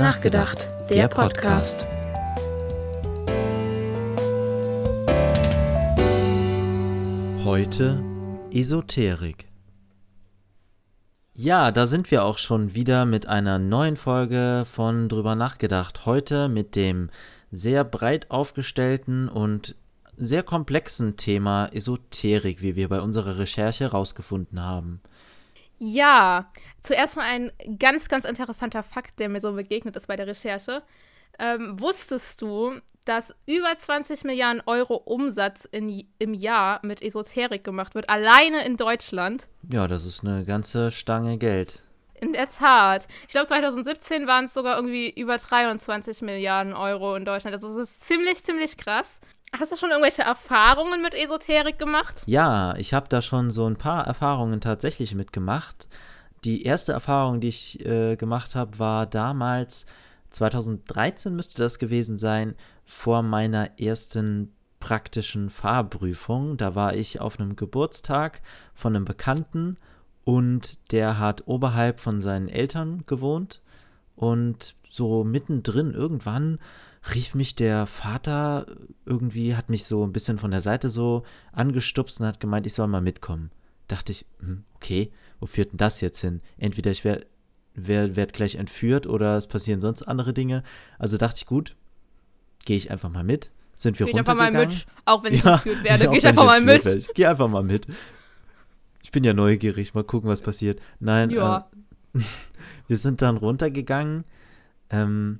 nachgedacht, der Podcast. Heute Esoterik. Ja, da sind wir auch schon wieder mit einer neuen Folge von Drüber nachgedacht. Heute mit dem sehr breit aufgestellten und sehr komplexen Thema Esoterik, wie wir bei unserer Recherche herausgefunden haben. Ja, zuerst mal ein ganz, ganz interessanter Fakt, der mir so begegnet ist bei der Recherche. Ähm, wusstest du, dass über 20 Milliarden Euro Umsatz in, im Jahr mit Esoterik gemacht wird, alleine in Deutschland? Ja, das ist eine ganze Stange Geld. In der Tat. Ich glaube, 2017 waren es sogar irgendwie über 23 Milliarden Euro in Deutschland. Also das ist ziemlich, ziemlich krass. Hast du schon irgendwelche Erfahrungen mit Esoterik gemacht? Ja, ich habe da schon so ein paar Erfahrungen tatsächlich mitgemacht. Die erste Erfahrung, die ich äh, gemacht habe, war damals 2013 müsste das gewesen sein, vor meiner ersten praktischen Fahrprüfung. Da war ich auf einem Geburtstag von einem Bekannten und der hat oberhalb von seinen Eltern gewohnt und so mittendrin irgendwann rief mich der Vater irgendwie, hat mich so ein bisschen von der Seite so angestupst und hat gemeint, ich soll mal mitkommen. Dachte ich, hm, okay, wo führt denn das jetzt hin? Entweder ich werde werd, werd gleich entführt oder es passieren sonst andere Dinge. Also dachte ich, gut, gehe ich einfach mal mit. Sind wir geh runtergegangen. einfach mal mit, auch wenn ich ja, entführt werde. Ja, geh ich einfach mal mit. Werde. Geh einfach mal mit. Ich bin ja neugierig, mal gucken, was passiert. Nein, ja. Äh, wir sind dann runtergegangen. Ähm,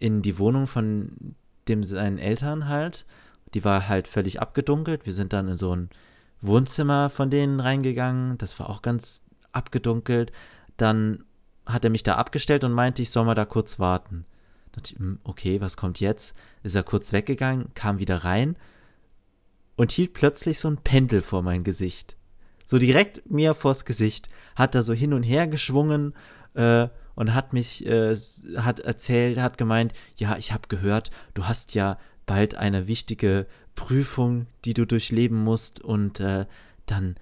in die Wohnung von dem seinen Eltern halt. Die war halt völlig abgedunkelt. Wir sind dann in so ein Wohnzimmer von denen reingegangen. Das war auch ganz abgedunkelt. Dann hat er mich da abgestellt und meinte, ich soll mal da kurz warten. Da dachte ich, hm, okay, was kommt jetzt? Ist er kurz weggegangen, kam wieder rein und hielt plötzlich so ein Pendel vor mein Gesicht. So direkt mir vors Gesicht. Hat er so hin und her geschwungen äh, und hat mich, äh, hat erzählt, hat gemeint, ja, ich habe gehört, du hast ja bald eine wichtige Prüfung, die du durchleben musst und äh, dann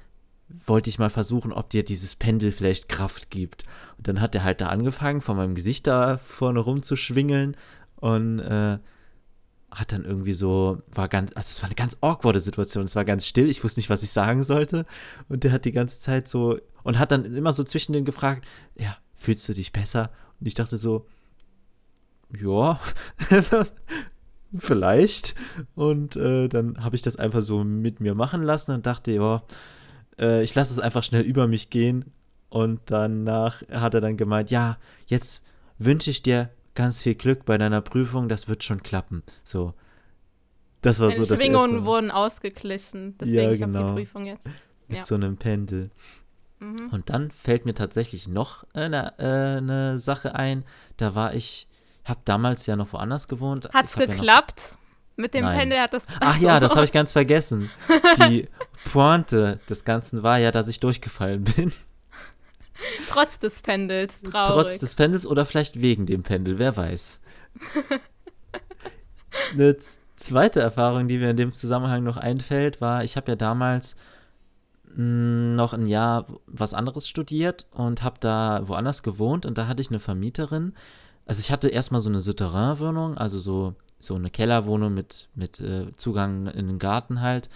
wollte ich mal versuchen, ob dir dieses Pendel vielleicht Kraft gibt. Und dann hat er halt da angefangen, von meinem Gesicht da vorne rumzuschwingeln und äh, hat dann irgendwie so, war ganz, also es war eine ganz awkwarde Situation, es war ganz still, ich wusste nicht, was ich sagen sollte. Und der hat die ganze Zeit so, und hat dann immer so zwischen den gefragt, ja, fühlst du dich besser? Und ich dachte so, ja, vielleicht. Und äh, dann habe ich das einfach so mit mir machen lassen und dachte, ja, äh, ich lasse es einfach schnell über mich gehen. Und danach hat er dann gemeint, ja, jetzt wünsche ich dir ganz viel Glück bei deiner Prüfung, das wird schon klappen. So. Das war Meine so das Schwingungen wurden ausgeglichen, deswegen ja, genau. die Prüfung jetzt. Mit ja. so einem Pendel. Mhm. Und dann fällt mir tatsächlich noch eine, äh, eine Sache ein. Da war ich, habe damals ja noch woanders gewohnt. Hat's geklappt? Ja mit dem Nein. Pendel hat das. Ach so. ja, das habe ich ganz vergessen. Die Pointe des Ganzen war ja, dass ich durchgefallen bin. Trotz des Pendels, traurig. Trotz des Pendels oder vielleicht wegen dem Pendel, wer weiß. Eine zweite Erfahrung, die mir in dem Zusammenhang noch einfällt, war, ich habe ja damals noch ein Jahr was anderes studiert und habe da woanders gewohnt und da hatte ich eine Vermieterin. Also ich hatte erstmal so eine Souterrain-Wohnung, also so, so eine Kellerwohnung mit, mit äh, Zugang in den Garten halt.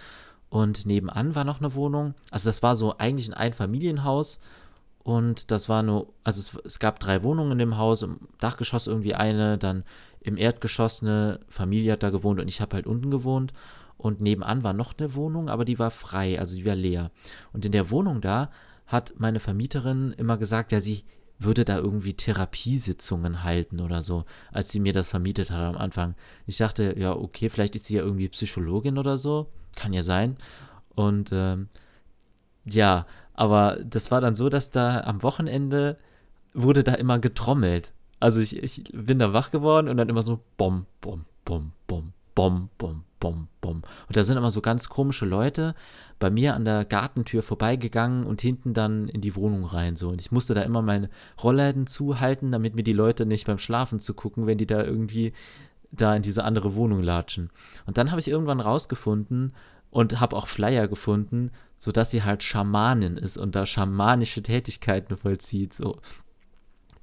Und nebenan war noch eine Wohnung. Also das war so eigentlich ein Einfamilienhaus. Und das war nur, also es, es gab drei Wohnungen in dem Haus, im Dachgeschoss irgendwie eine, dann im Erdgeschoss eine Familie hat da gewohnt und ich habe halt unten gewohnt. Und nebenan war noch eine Wohnung, aber die war frei, also die war leer. Und in der Wohnung da hat meine Vermieterin immer gesagt, ja, sie würde da irgendwie Therapiesitzungen halten oder so, als sie mir das vermietet hat am Anfang. Ich dachte, ja, okay, vielleicht ist sie ja irgendwie Psychologin oder so. Kann ja sein. Und ähm, ja, aber das war dann so, dass da am Wochenende wurde da immer getrommelt. Also ich, ich bin da wach geworden und dann immer so bom, bom, bom, bom, bom, bom, bom, bom. Und da sind immer so ganz komische Leute bei mir an der Gartentür vorbeigegangen und hinten dann in die Wohnung rein. So. Und ich musste da immer meine Rollläden zuhalten, damit mir die Leute nicht beim Schlafen zu gucken, wenn die da irgendwie da in diese andere Wohnung latschen. Und dann habe ich irgendwann rausgefunden und habe auch Flyer gefunden, sodass sie halt Schamanin ist und da schamanische Tätigkeiten vollzieht. So.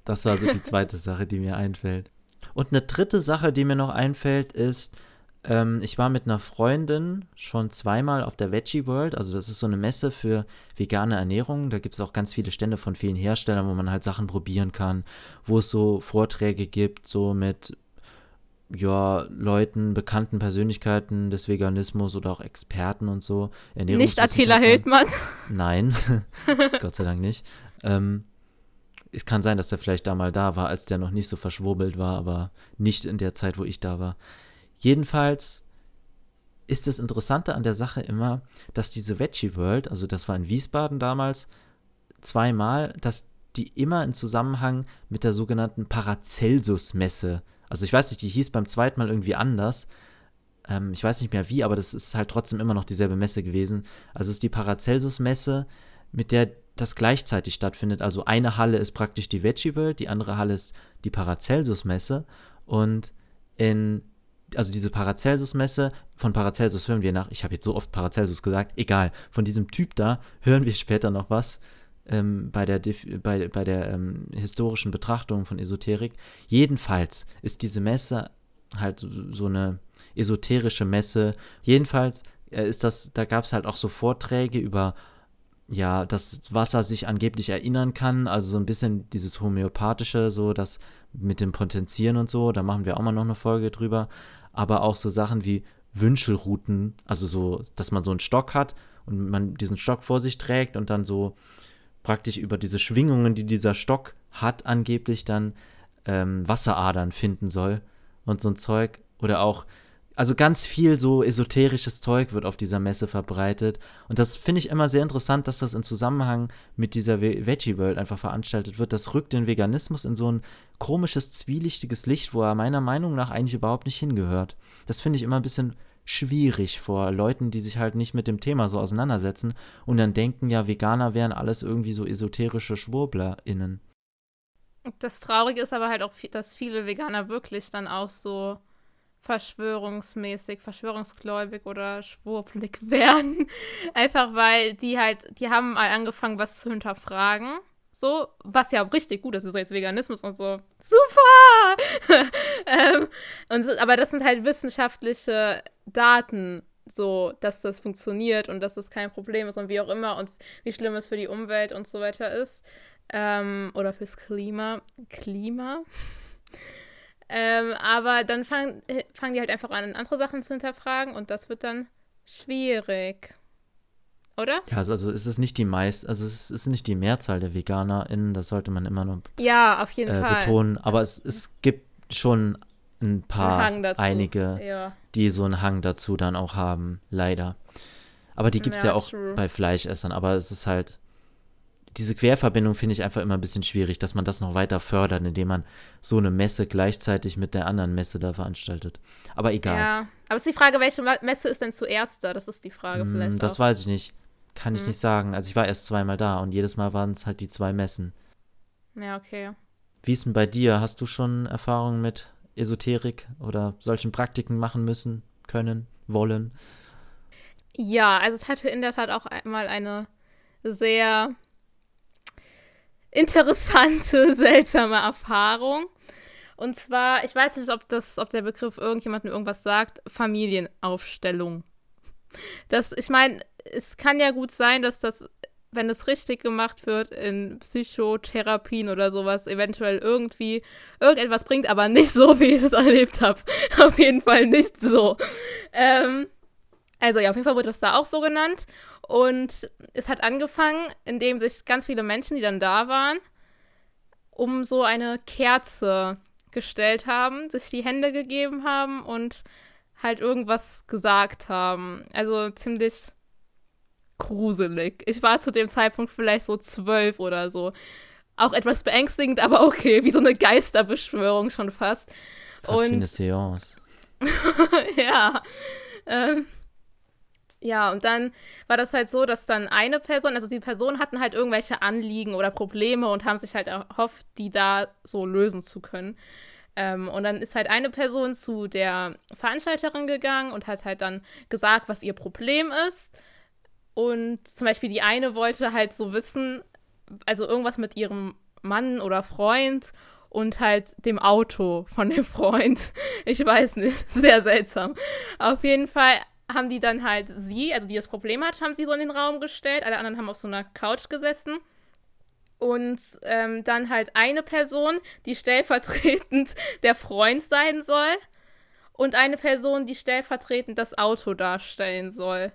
Das war so die zweite Sache, die mir einfällt. Und eine dritte Sache, die mir noch einfällt, ist, ähm, ich war mit einer Freundin schon zweimal auf der Veggie World. Also das ist so eine Messe für vegane Ernährung. Da gibt es auch ganz viele Stände von vielen Herstellern, wo man halt Sachen probieren kann, wo es so Vorträge gibt, so mit ja, Leuten, bekannten Persönlichkeiten des Veganismus oder auch Experten und so. Nicht Attila Hildmann. Nein, Gott sei Dank nicht. Ähm, es kann sein, dass er vielleicht da mal da war, als der noch nicht so verschwurbelt war, aber nicht in der Zeit, wo ich da war. Jedenfalls ist das Interessante an der Sache immer, dass diese Veggie World, also das war in Wiesbaden damals, zweimal, dass die immer in Zusammenhang mit der sogenannten Paracelsus-Messe, also ich weiß nicht, die hieß beim zweiten Mal irgendwie anders, ähm, ich weiß nicht mehr wie, aber das ist halt trotzdem immer noch dieselbe Messe gewesen. Also es ist die Paracelsus-Messe, mit der das gleichzeitig stattfindet. Also eine Halle ist praktisch die Veggie World, die andere Halle ist die Paracelsus-Messe und in also diese Paracelsus-Messe, von Paracelsus hören wir nach, ich habe jetzt so oft Paracelsus gesagt, egal, von diesem Typ da hören wir später noch was ähm, bei der, bei, bei der ähm, historischen Betrachtung von Esoterik. Jedenfalls ist diese Messe halt so eine esoterische Messe. Jedenfalls äh, ist das, da gab es halt auch so Vorträge über ja, dass Wasser sich angeblich erinnern kann, also so ein bisschen dieses homöopathische, so das mit dem Potenzieren und so, da machen wir auch mal noch eine Folge drüber aber auch so Sachen wie Wünschelrouten, also so, dass man so einen Stock hat und man diesen Stock vor sich trägt und dann so praktisch über diese Schwingungen, die dieser Stock hat, angeblich dann ähm, Wasseradern finden soll und so ein Zeug. Oder auch also ganz viel so esoterisches Zeug wird auf dieser Messe verbreitet. Und das finde ich immer sehr interessant, dass das in Zusammenhang mit dieser Veggie World einfach veranstaltet wird. Das rückt den Veganismus in so ein komisches, zwielichtiges Licht, wo er meiner Meinung nach eigentlich überhaupt nicht hingehört. Das finde ich immer ein bisschen schwierig vor Leuten, die sich halt nicht mit dem Thema so auseinandersetzen und dann denken, ja, Veganer wären alles irgendwie so esoterische SchwurblerInnen. Das Traurige ist aber halt auch, dass viele Veganer wirklich dann auch so verschwörungsmäßig, verschwörungsgläubig oder schwurblig werden. Einfach weil die halt, die haben mal angefangen, was zu hinterfragen. So, was ja richtig gut ist, ist jetzt Veganismus und so. Super! ähm, und aber das sind halt wissenschaftliche Daten, so, dass das funktioniert und dass das kein Problem ist und wie auch immer und wie schlimm es für die Umwelt und so weiter ist. Ähm, oder fürs Klima. Klima? Ähm, aber dann fangen, äh, fangen die halt einfach an, andere Sachen zu hinterfragen und das wird dann schwierig. Oder? Ja, also es ist nicht die meist, also es ist nicht die Mehrzahl der VeganerInnen, das sollte man immer noch ja, auf jeden äh, Fall. betonen. Aber es, es gibt schon ein paar, ein einige, ja. die so einen Hang dazu dann auch haben, leider. Aber die gibt es ja, ja, auch true. bei Fleischessern, aber es ist halt, diese Querverbindung finde ich einfach immer ein bisschen schwierig, dass man das noch weiter fördert, indem man so eine Messe gleichzeitig mit der anderen Messe da veranstaltet. Aber egal. Ja, aber es ist die Frage, welche Messe ist denn zuerst da? Das ist die Frage mm, vielleicht. Das auch. weiß ich nicht. Kann ich hm. nicht sagen. Also ich war erst zweimal da und jedes Mal waren es halt die zwei Messen. Ja, okay. Wie ist denn bei dir? Hast du schon Erfahrungen mit Esoterik oder solchen Praktiken machen müssen, können, wollen? Ja, also ich hatte in der Tat auch einmal eine sehr interessante, seltsame Erfahrung. Und zwar, ich weiß nicht, ob, das, ob der Begriff irgendjemandem irgendwas sagt, Familienaufstellung. Das, ich meine, es kann ja gut sein, dass das, wenn es richtig gemacht wird, in Psychotherapien oder sowas, eventuell irgendwie irgendetwas bringt, aber nicht so, wie ich es erlebt habe. Auf jeden Fall nicht so. Ähm, also ja, auf jeden Fall wurde das da auch so genannt. Und es hat angefangen, indem sich ganz viele Menschen, die dann da waren, um so eine Kerze gestellt haben, sich die Hände gegeben haben und halt irgendwas gesagt haben. Also ziemlich gruselig. Ich war zu dem Zeitpunkt vielleicht so zwölf oder so. Auch etwas beängstigend, aber okay, wie so eine Geisterbeschwörung schon fast. Fast und, wie eine Seance. ja. Ähm, ja, und dann war das halt so, dass dann eine Person, also die Personen hatten halt irgendwelche Anliegen oder Probleme und haben sich halt erhofft, die da so lösen zu können. Ähm, und dann ist halt eine Person zu der Veranstalterin gegangen und hat halt dann gesagt, was ihr Problem ist. Und zum Beispiel die eine wollte halt so wissen, also irgendwas mit ihrem Mann oder Freund und halt dem Auto von dem Freund. Ich weiß nicht, sehr seltsam. Auf jeden Fall haben die dann halt sie, also die das Problem hat, haben sie so in den Raum gestellt. Alle anderen haben auf so einer Couch gesessen. Und ähm, dann halt eine Person, die stellvertretend der Freund sein soll. Und eine Person, die stellvertretend das Auto darstellen soll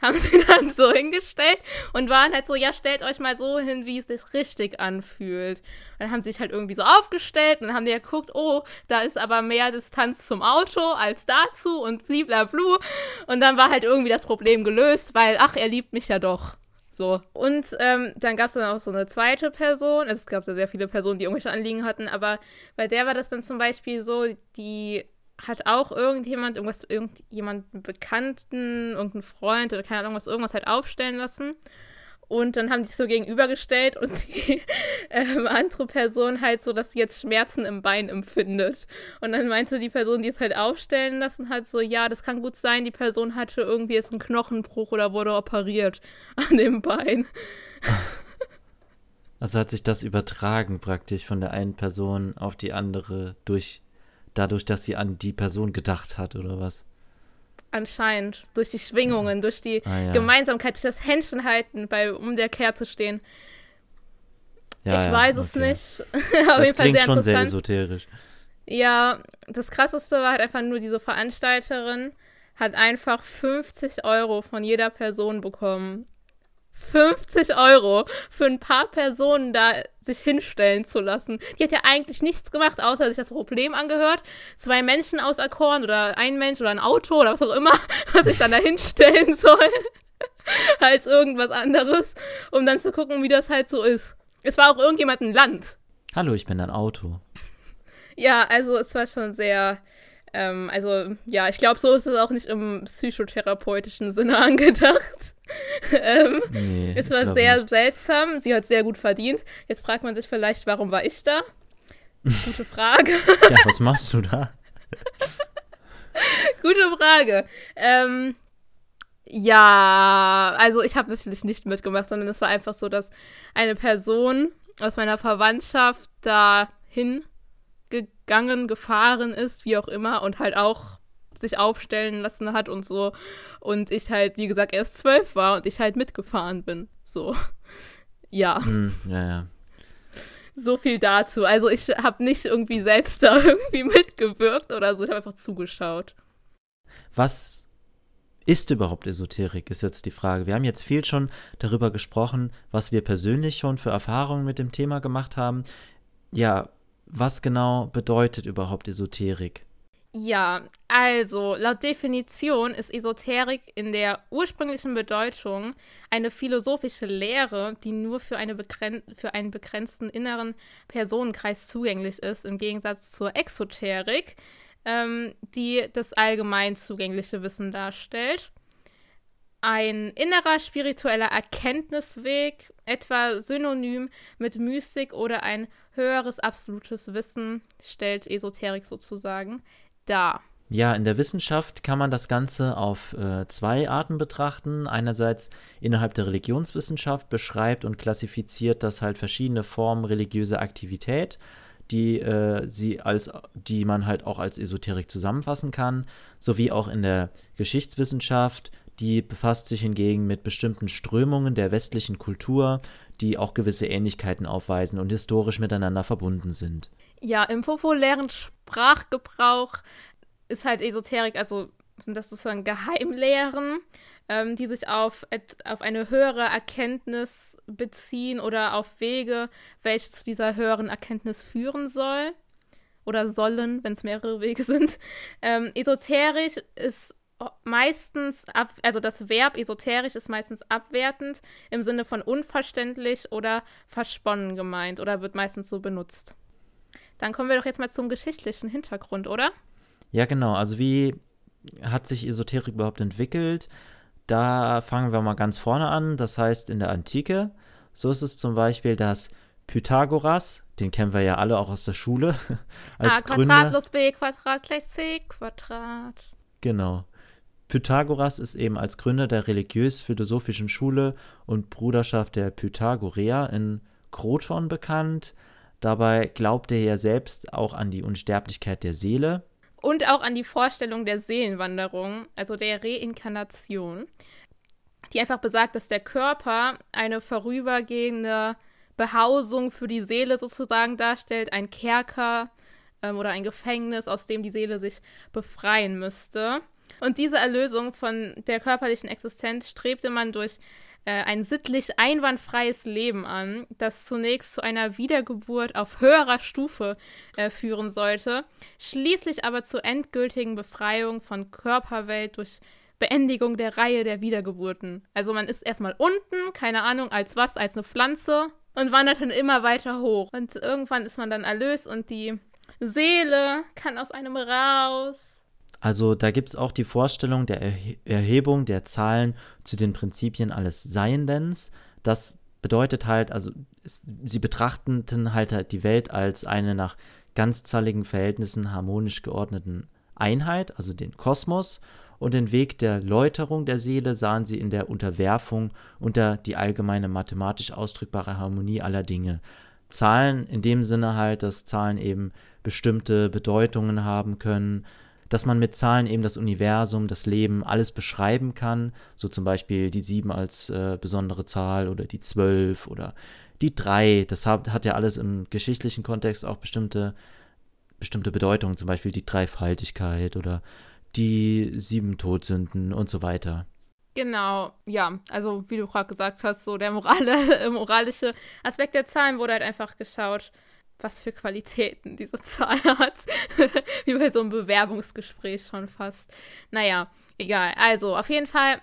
haben sie dann so hingestellt und waren halt so, ja, stellt euch mal so hin, wie es sich richtig anfühlt. Und dann haben sie sich halt irgendwie so aufgestellt und dann haben die ja geguckt, oh, da ist aber mehr Distanz zum Auto als dazu und bliblablu. Und dann war halt irgendwie das Problem gelöst, weil, ach, er liebt mich ja doch. So. Und ähm, dann gab es dann auch so eine zweite Person. Also es gab ja sehr viele Personen, die irgendwelche Anliegen hatten, aber bei der war das dann zum Beispiel so, die hat auch irgendjemand, irgendwas, irgendjemanden Bekannten, irgendeinen Freund oder keine Ahnung was, irgendwas halt aufstellen lassen. Und dann haben die so gegenübergestellt und die ähm, andere Person halt so, dass sie jetzt Schmerzen im Bein empfindet. Und dann meinte die Person, die es halt aufstellen lassen hat, so, ja, das kann gut sein, die Person hatte irgendwie jetzt einen Knochenbruch oder wurde operiert an dem Bein. Also hat sich das übertragen praktisch von der einen Person auf die andere durch dadurch, dass sie an die Person gedacht hat oder was? Anscheinend. Durch die Schwingungen, durch die ah, ja. Gemeinsamkeit, durch das Händchen halten, bei, um der Kerze stehen. Ja, ich ja, weiß es okay. nicht. Auf das klingt schon sehr esoterisch. Ja, das krasseste war halt einfach nur diese Veranstalterin hat einfach 50 Euro von jeder Person bekommen. 50 Euro für ein paar Personen da sich hinstellen zu lassen. Die hat ja eigentlich nichts gemacht, außer sich das Problem angehört, zwei Menschen auserkoren oder ein Mensch oder ein Auto oder was auch immer, was ich dann da hinstellen soll, als irgendwas anderes, um dann zu gucken, wie das halt so ist. Es war auch irgendjemand ein Land. Hallo, ich bin ein Auto. Ja, also es war schon sehr, ähm, also ja, ich glaube, so ist es auch nicht im psychotherapeutischen Sinne angedacht. ähm, nee, es war sehr nicht. seltsam. Sie hat sehr gut verdient. Jetzt fragt man sich vielleicht, warum war ich da? Gute Frage. ja, was machst du da? Gute Frage. Ähm, ja, also ich habe natürlich nicht mitgemacht, sondern es war einfach so, dass eine Person aus meiner Verwandtschaft da hingegangen, gefahren ist, wie auch immer, und halt auch sich aufstellen lassen hat und so. Und ich halt, wie gesagt, erst zwölf war und ich halt mitgefahren bin. So. Ja. Mm, ja, ja. So viel dazu. Also ich habe nicht irgendwie selbst da irgendwie mitgewirkt oder so. Ich habe einfach zugeschaut. Was ist überhaupt Esoterik, ist jetzt die Frage. Wir haben jetzt viel schon darüber gesprochen, was wir persönlich schon für Erfahrungen mit dem Thema gemacht haben. Ja, was genau bedeutet überhaupt Esoterik? Ja, also laut Definition ist Esoterik in der ursprünglichen Bedeutung eine philosophische Lehre, die nur für, eine für einen begrenzten inneren Personenkreis zugänglich ist, im Gegensatz zur Exoterik, ähm, die das allgemein zugängliche Wissen darstellt. Ein innerer spiritueller Erkenntnisweg, etwa synonym mit Mystik oder ein höheres absolutes Wissen, stellt Esoterik sozusagen da? Ja, in der Wissenschaft kann man das Ganze auf äh, zwei Arten betrachten. Einerseits innerhalb der Religionswissenschaft beschreibt und klassifiziert das halt verschiedene Formen religiöser Aktivität, die, äh, sie als, die man halt auch als Esoterik zusammenfassen kann, sowie auch in der Geschichtswissenschaft, die befasst sich hingegen mit bestimmten Strömungen der westlichen Kultur, die auch gewisse Ähnlichkeiten aufweisen und historisch miteinander verbunden sind. Ja, im populären Sprachgebrauch ist halt Esoterik, also sind das sozusagen Geheimlehren, ähm, die sich auf, auf eine höhere Erkenntnis beziehen oder auf Wege, welche zu dieser höheren Erkenntnis führen soll oder sollen, wenn es mehrere Wege sind. Ähm, esoterisch ist meistens ab, also das Verb esoterisch ist meistens abwertend im Sinne von unverständlich oder versponnen gemeint oder wird meistens so benutzt. Dann kommen wir doch jetzt mal zum geschichtlichen Hintergrund, oder? Ja, genau. Also wie hat sich Esoterik überhaupt entwickelt? Da fangen wir mal ganz vorne an. Das heißt in der Antike. So ist es zum Beispiel, dass Pythagoras, den kennen wir ja alle auch aus der Schule, als A Quadrat plus B Quadrat gleich C Quadrat. Genau. Pythagoras ist eben als Gründer der religiös-philosophischen Schule und Bruderschaft der Pythagoreer in Kroton bekannt. Dabei glaubt er ja selbst auch an die Unsterblichkeit der Seele. Und auch an die Vorstellung der Seelenwanderung, also der Reinkarnation, die einfach besagt, dass der Körper eine vorübergehende Behausung für die Seele sozusagen darstellt, ein Kerker ähm, oder ein Gefängnis, aus dem die Seele sich befreien müsste. Und diese Erlösung von der körperlichen Existenz strebte man durch äh, ein sittlich einwandfreies Leben an, das zunächst zu einer Wiedergeburt auf höherer Stufe äh, führen sollte, schließlich aber zur endgültigen Befreiung von Körperwelt durch Beendigung der Reihe der Wiedergeburten. Also man ist erstmal unten, keine Ahnung, als was, als eine Pflanze und wandert dann immer weiter hoch. Und irgendwann ist man dann erlöst und die Seele kann aus einem raus also da gibt es auch die Vorstellung der Erhe Erhebung der Zahlen zu den Prinzipien alles Seiendens. Das bedeutet halt, also sie betrachteten halt, halt die Welt als eine nach ganzzahligen Verhältnissen harmonisch geordneten Einheit, also den Kosmos, und den Weg der Läuterung der Seele sahen sie in der Unterwerfung unter die allgemeine mathematisch ausdrückbare Harmonie aller Dinge. Zahlen in dem Sinne halt, dass Zahlen eben bestimmte Bedeutungen haben können, dass man mit Zahlen eben das Universum, das Leben, alles beschreiben kann. So zum Beispiel die 7 als äh, besondere Zahl oder die 12 oder die 3. Das hat, hat ja alles im geschichtlichen Kontext auch bestimmte, bestimmte Bedeutungen, zum Beispiel die Dreifaltigkeit oder die sieben Todsünden und so weiter. Genau, ja, also wie du gerade gesagt hast, so der morale, moralische Aspekt der Zahlen wurde halt einfach geschaut, was für Qualitäten diese Zahl hat. Wie bei so einem Bewerbungsgespräch schon fast. Naja, egal. Also, auf jeden Fall,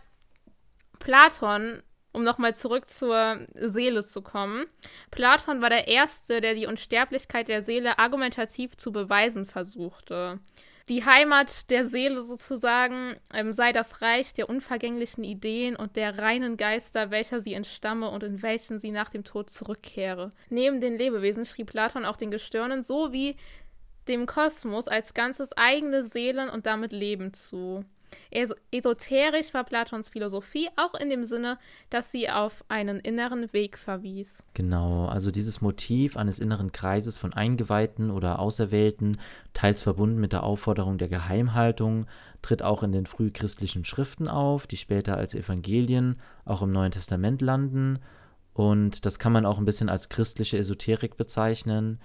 Platon, um nochmal zurück zur Seele zu kommen. Platon war der Erste, der die Unsterblichkeit der Seele argumentativ zu beweisen versuchte. Die Heimat der Seele sozusagen ähm, sei das Reich der unvergänglichen Ideen und der reinen Geister, welcher sie entstamme und in welchen sie nach dem Tod zurückkehre. Neben den Lebewesen schrieb Platon auch den Gestirnen sowie dem Kosmos als ganzes eigene Seelen und damit Leben zu. Esoterisch war Platons Philosophie auch in dem Sinne, dass sie auf einen inneren Weg verwies. Genau, also dieses Motiv eines inneren Kreises von Eingeweihten oder Auserwählten, teils verbunden mit der Aufforderung der Geheimhaltung, tritt auch in den frühchristlichen Schriften auf, die später als Evangelien auch im Neuen Testament landen. Und das kann man auch ein bisschen als christliche Esoterik bezeichnen.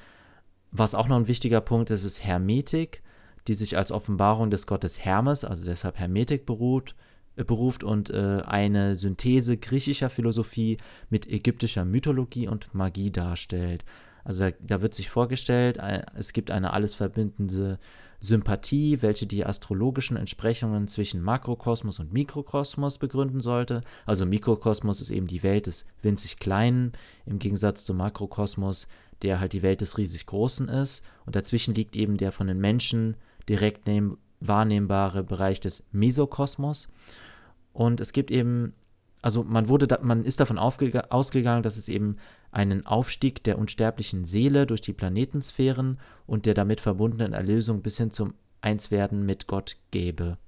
Was auch noch ein wichtiger Punkt ist, ist Hermetik die sich als Offenbarung des Gottes Hermes, also deshalb Hermetik beruht, äh, beruft und äh, eine Synthese griechischer Philosophie mit ägyptischer Mythologie und Magie darstellt. Also da, da wird sich vorgestellt, äh, es gibt eine alles verbindende Sympathie, welche die astrologischen Entsprechungen zwischen Makrokosmos und Mikrokosmos begründen sollte. Also Mikrokosmos ist eben die Welt des winzig Kleinen, im Gegensatz zum Makrokosmos, der halt die Welt des riesig Großen ist. Und dazwischen liegt eben der von den Menschen direkt wahrnehmbare Bereich des Mesokosmos. Und es gibt eben, also man wurde, da, man ist davon ausgegangen, dass es eben einen Aufstieg der unsterblichen Seele durch die Planetensphären und der damit verbundenen Erlösung bis hin zum Einswerden mit Gott gäbe.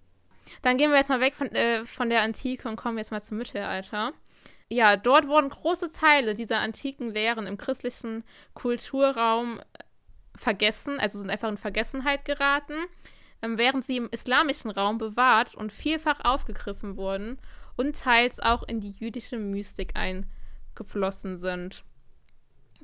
Dann gehen wir jetzt mal weg von, äh, von der Antike und kommen jetzt mal zum Mittelalter. Ja, dort wurden große Teile dieser antiken Lehren im christlichen Kulturraum vergessen, also sind einfach in Vergessenheit geraten, ähm, während sie im islamischen Raum bewahrt und vielfach aufgegriffen wurden und teils auch in die jüdische Mystik eingeflossen sind.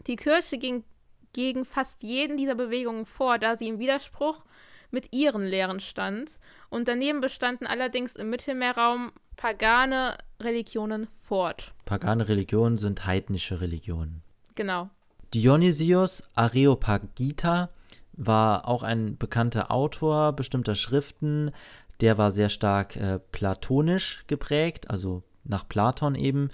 Die Kirche ging gegen fast jeden dieser Bewegungen vor, da sie im Widerspruch mit ihren Lehren stand. Und daneben bestanden allerdings im Mittelmeerraum pagane Religionen fort. Pagane Religionen sind heidnische Religionen. Genau. Dionysios Areopagita war auch ein bekannter Autor bestimmter Schriften. Der war sehr stark äh, platonisch geprägt, also nach Platon eben.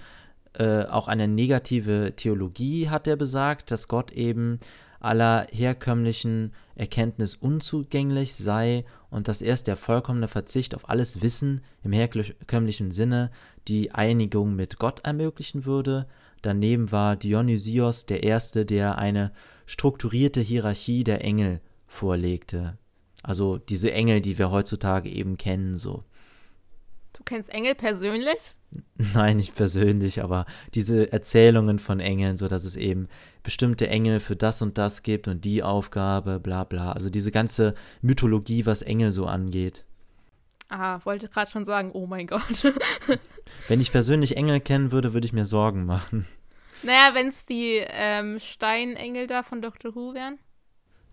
Äh, auch eine negative Theologie hat er besagt, dass Gott eben aller herkömmlichen Erkenntnis unzugänglich sei und dass erst der vollkommene Verzicht auf alles Wissen im herkömmlichen Sinne die Einigung mit Gott ermöglichen würde. Daneben war Dionysios der Erste, der eine strukturierte Hierarchie der Engel vorlegte. Also diese Engel, die wir heutzutage eben kennen, so. Du kennst Engel persönlich? Nein, nicht persönlich, aber diese Erzählungen von Engeln, so dass es eben bestimmte Engel für das und das gibt und die Aufgabe, bla bla. Also diese ganze Mythologie, was Engel so angeht. Ah, wollte gerade schon sagen, oh mein Gott. Wenn ich persönlich Engel kennen würde, würde ich mir Sorgen machen. Naja, wenn es die ähm, Steinengel da von Doctor Who wären.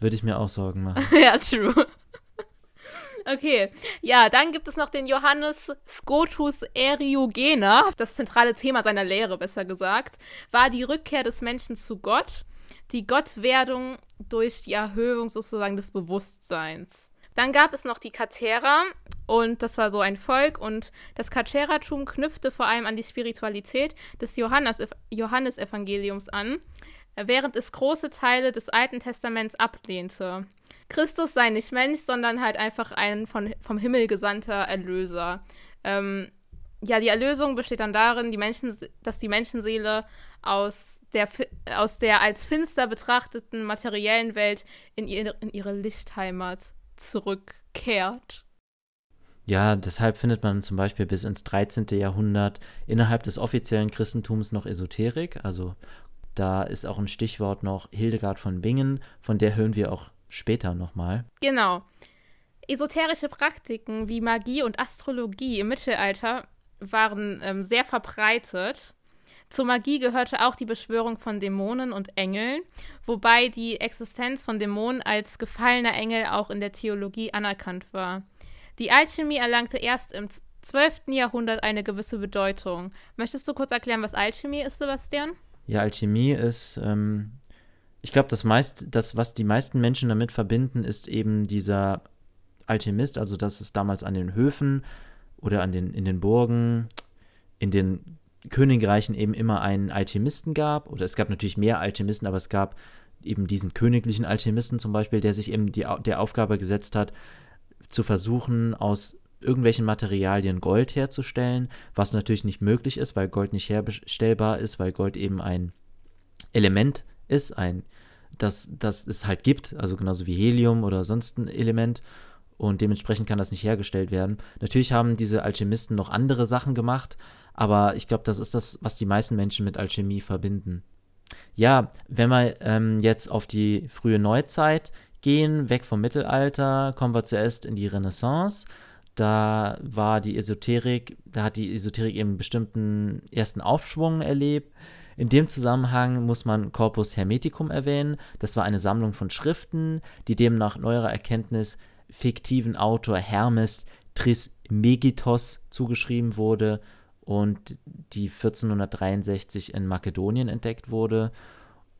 Würde ich mir auch Sorgen machen. ja, true. Okay, ja, dann gibt es noch den Johannes Scotus Eriugena. Das zentrale Thema seiner Lehre, besser gesagt, war die Rückkehr des Menschen zu Gott, die Gottwerdung durch die Erhöhung sozusagen des Bewusstseins. Dann gab es noch die Katera und das war so ein Volk und das Kateratum knüpfte vor allem an die Spiritualität des Johannes Johannesevangeliums an, während es große Teile des Alten Testaments ablehnte. Christus sei nicht Mensch, sondern halt einfach ein von, vom Himmel gesandter Erlöser. Ähm, ja, die Erlösung besteht dann darin, die Menschen, dass die Menschenseele aus der, aus der als finster betrachteten materiellen Welt in, ihr, in ihre Lichtheimat zurückkehrt. Ja, deshalb findet man zum Beispiel bis ins 13. Jahrhundert innerhalb des offiziellen Christentums noch Esoterik. Also da ist auch ein Stichwort noch Hildegard von Bingen, von der hören wir auch später nochmal. Genau. Esoterische Praktiken wie Magie und Astrologie im Mittelalter waren ähm, sehr verbreitet. Zur Magie gehörte auch die Beschwörung von Dämonen und Engeln, wobei die Existenz von Dämonen als gefallener Engel auch in der Theologie anerkannt war. Die Alchemie erlangte erst im 12. Jahrhundert eine gewisse Bedeutung. Möchtest du kurz erklären, was Alchemie ist, Sebastian? Ja, Alchemie ist, ähm, ich glaube, das meist, das, was die meisten Menschen damit verbinden, ist eben dieser Alchemist, also dass es damals an den Höfen oder an den, in den Burgen, in den Königreichen eben immer einen Alchemisten gab. Oder es gab natürlich mehr Alchemisten, aber es gab eben diesen königlichen Alchemisten zum Beispiel, der sich eben die, der Aufgabe gesetzt hat, zu versuchen, aus irgendwelchen Materialien Gold herzustellen, was natürlich nicht möglich ist, weil Gold nicht herstellbar ist, weil Gold eben ein Element ist, ein das, das es halt gibt, also genauso wie Helium oder sonst ein Element und dementsprechend kann das nicht hergestellt werden. Natürlich haben diese Alchemisten noch andere Sachen gemacht, aber ich glaube, das ist das, was die meisten Menschen mit Alchemie verbinden. Ja, wenn wir ähm, jetzt auf die frühe Neuzeit gehen, weg vom Mittelalter, kommen wir zuerst in die Renaissance. Da war die Esoterik, da hat die Esoterik eben bestimmten ersten Aufschwung erlebt. In dem Zusammenhang muss man Corpus Hermeticum erwähnen. Das war eine Sammlung von Schriften, die dem nach neuerer Erkenntnis fiktiven Autor Hermes Trismegistos zugeschrieben wurde und die 1463 in Makedonien entdeckt wurde.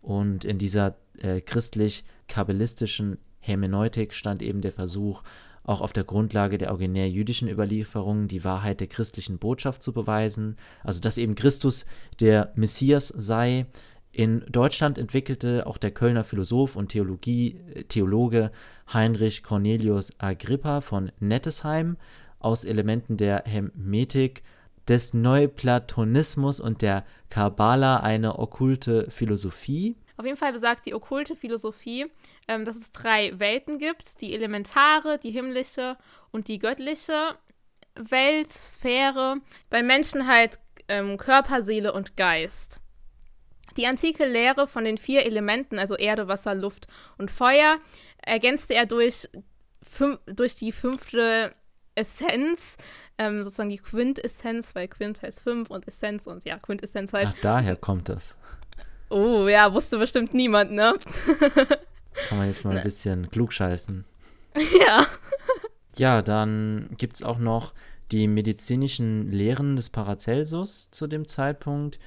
Und in dieser äh, christlich-kabbalistischen Hermeneutik stand eben der Versuch, auch auf der Grundlage der originär jüdischen Überlieferungen die Wahrheit der christlichen Botschaft zu beweisen, also dass eben Christus der Messias sei. In Deutschland entwickelte auch der Kölner Philosoph und Theologie, äh, Theologe Heinrich Cornelius Agrippa von Nettesheim aus Elementen der Hermetik des Neuplatonismus und der Kabbala eine okkulte Philosophie. Auf jeden Fall besagt die okkulte Philosophie, ähm, dass es drei Welten gibt: die elementare, die himmlische und die göttliche Weltsphäre. Bei Menschen halt ähm, Körper, Seele und Geist. Die antike Lehre von den vier Elementen, also Erde, Wasser, Luft und Feuer, ergänzte er durch, durch die fünfte Essenz, ähm, sozusagen die Quintessenz, weil Quint heißt fünf und Essenz und ja, Quintessenz halt. Ach, daher kommt das. Oh, ja, wusste bestimmt niemand, ne? Kann man jetzt mal ein ne. bisschen klugscheißen. Ja. Ja, dann gibt es auch noch die medizinischen Lehren des Paracelsus zu dem Zeitpunkt.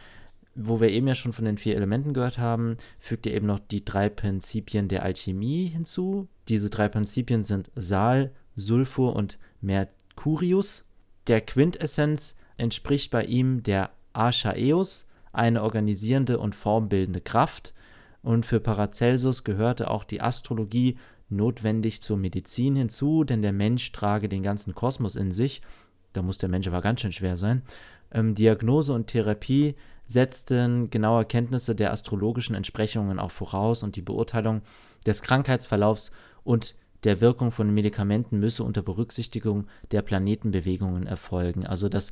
Wo wir eben ja schon von den vier Elementen gehört haben, fügt er eben noch die drei Prinzipien der Alchemie hinzu. Diese drei Prinzipien sind Sal, Sulfur und Mercurius. Der Quintessenz entspricht bei ihm der Archaeus, eine organisierende und formbildende Kraft. Und für Paracelsus gehörte auch die Astrologie notwendig zur Medizin hinzu, denn der Mensch trage den ganzen Kosmos in sich. Da muss der Mensch aber ganz schön schwer sein. Ähm, Diagnose und Therapie setzten genaue Kenntnisse der astrologischen Entsprechungen auch voraus und die Beurteilung des Krankheitsverlaufs und der Wirkung von Medikamenten müsse unter Berücksichtigung der Planetenbewegungen erfolgen. Also das,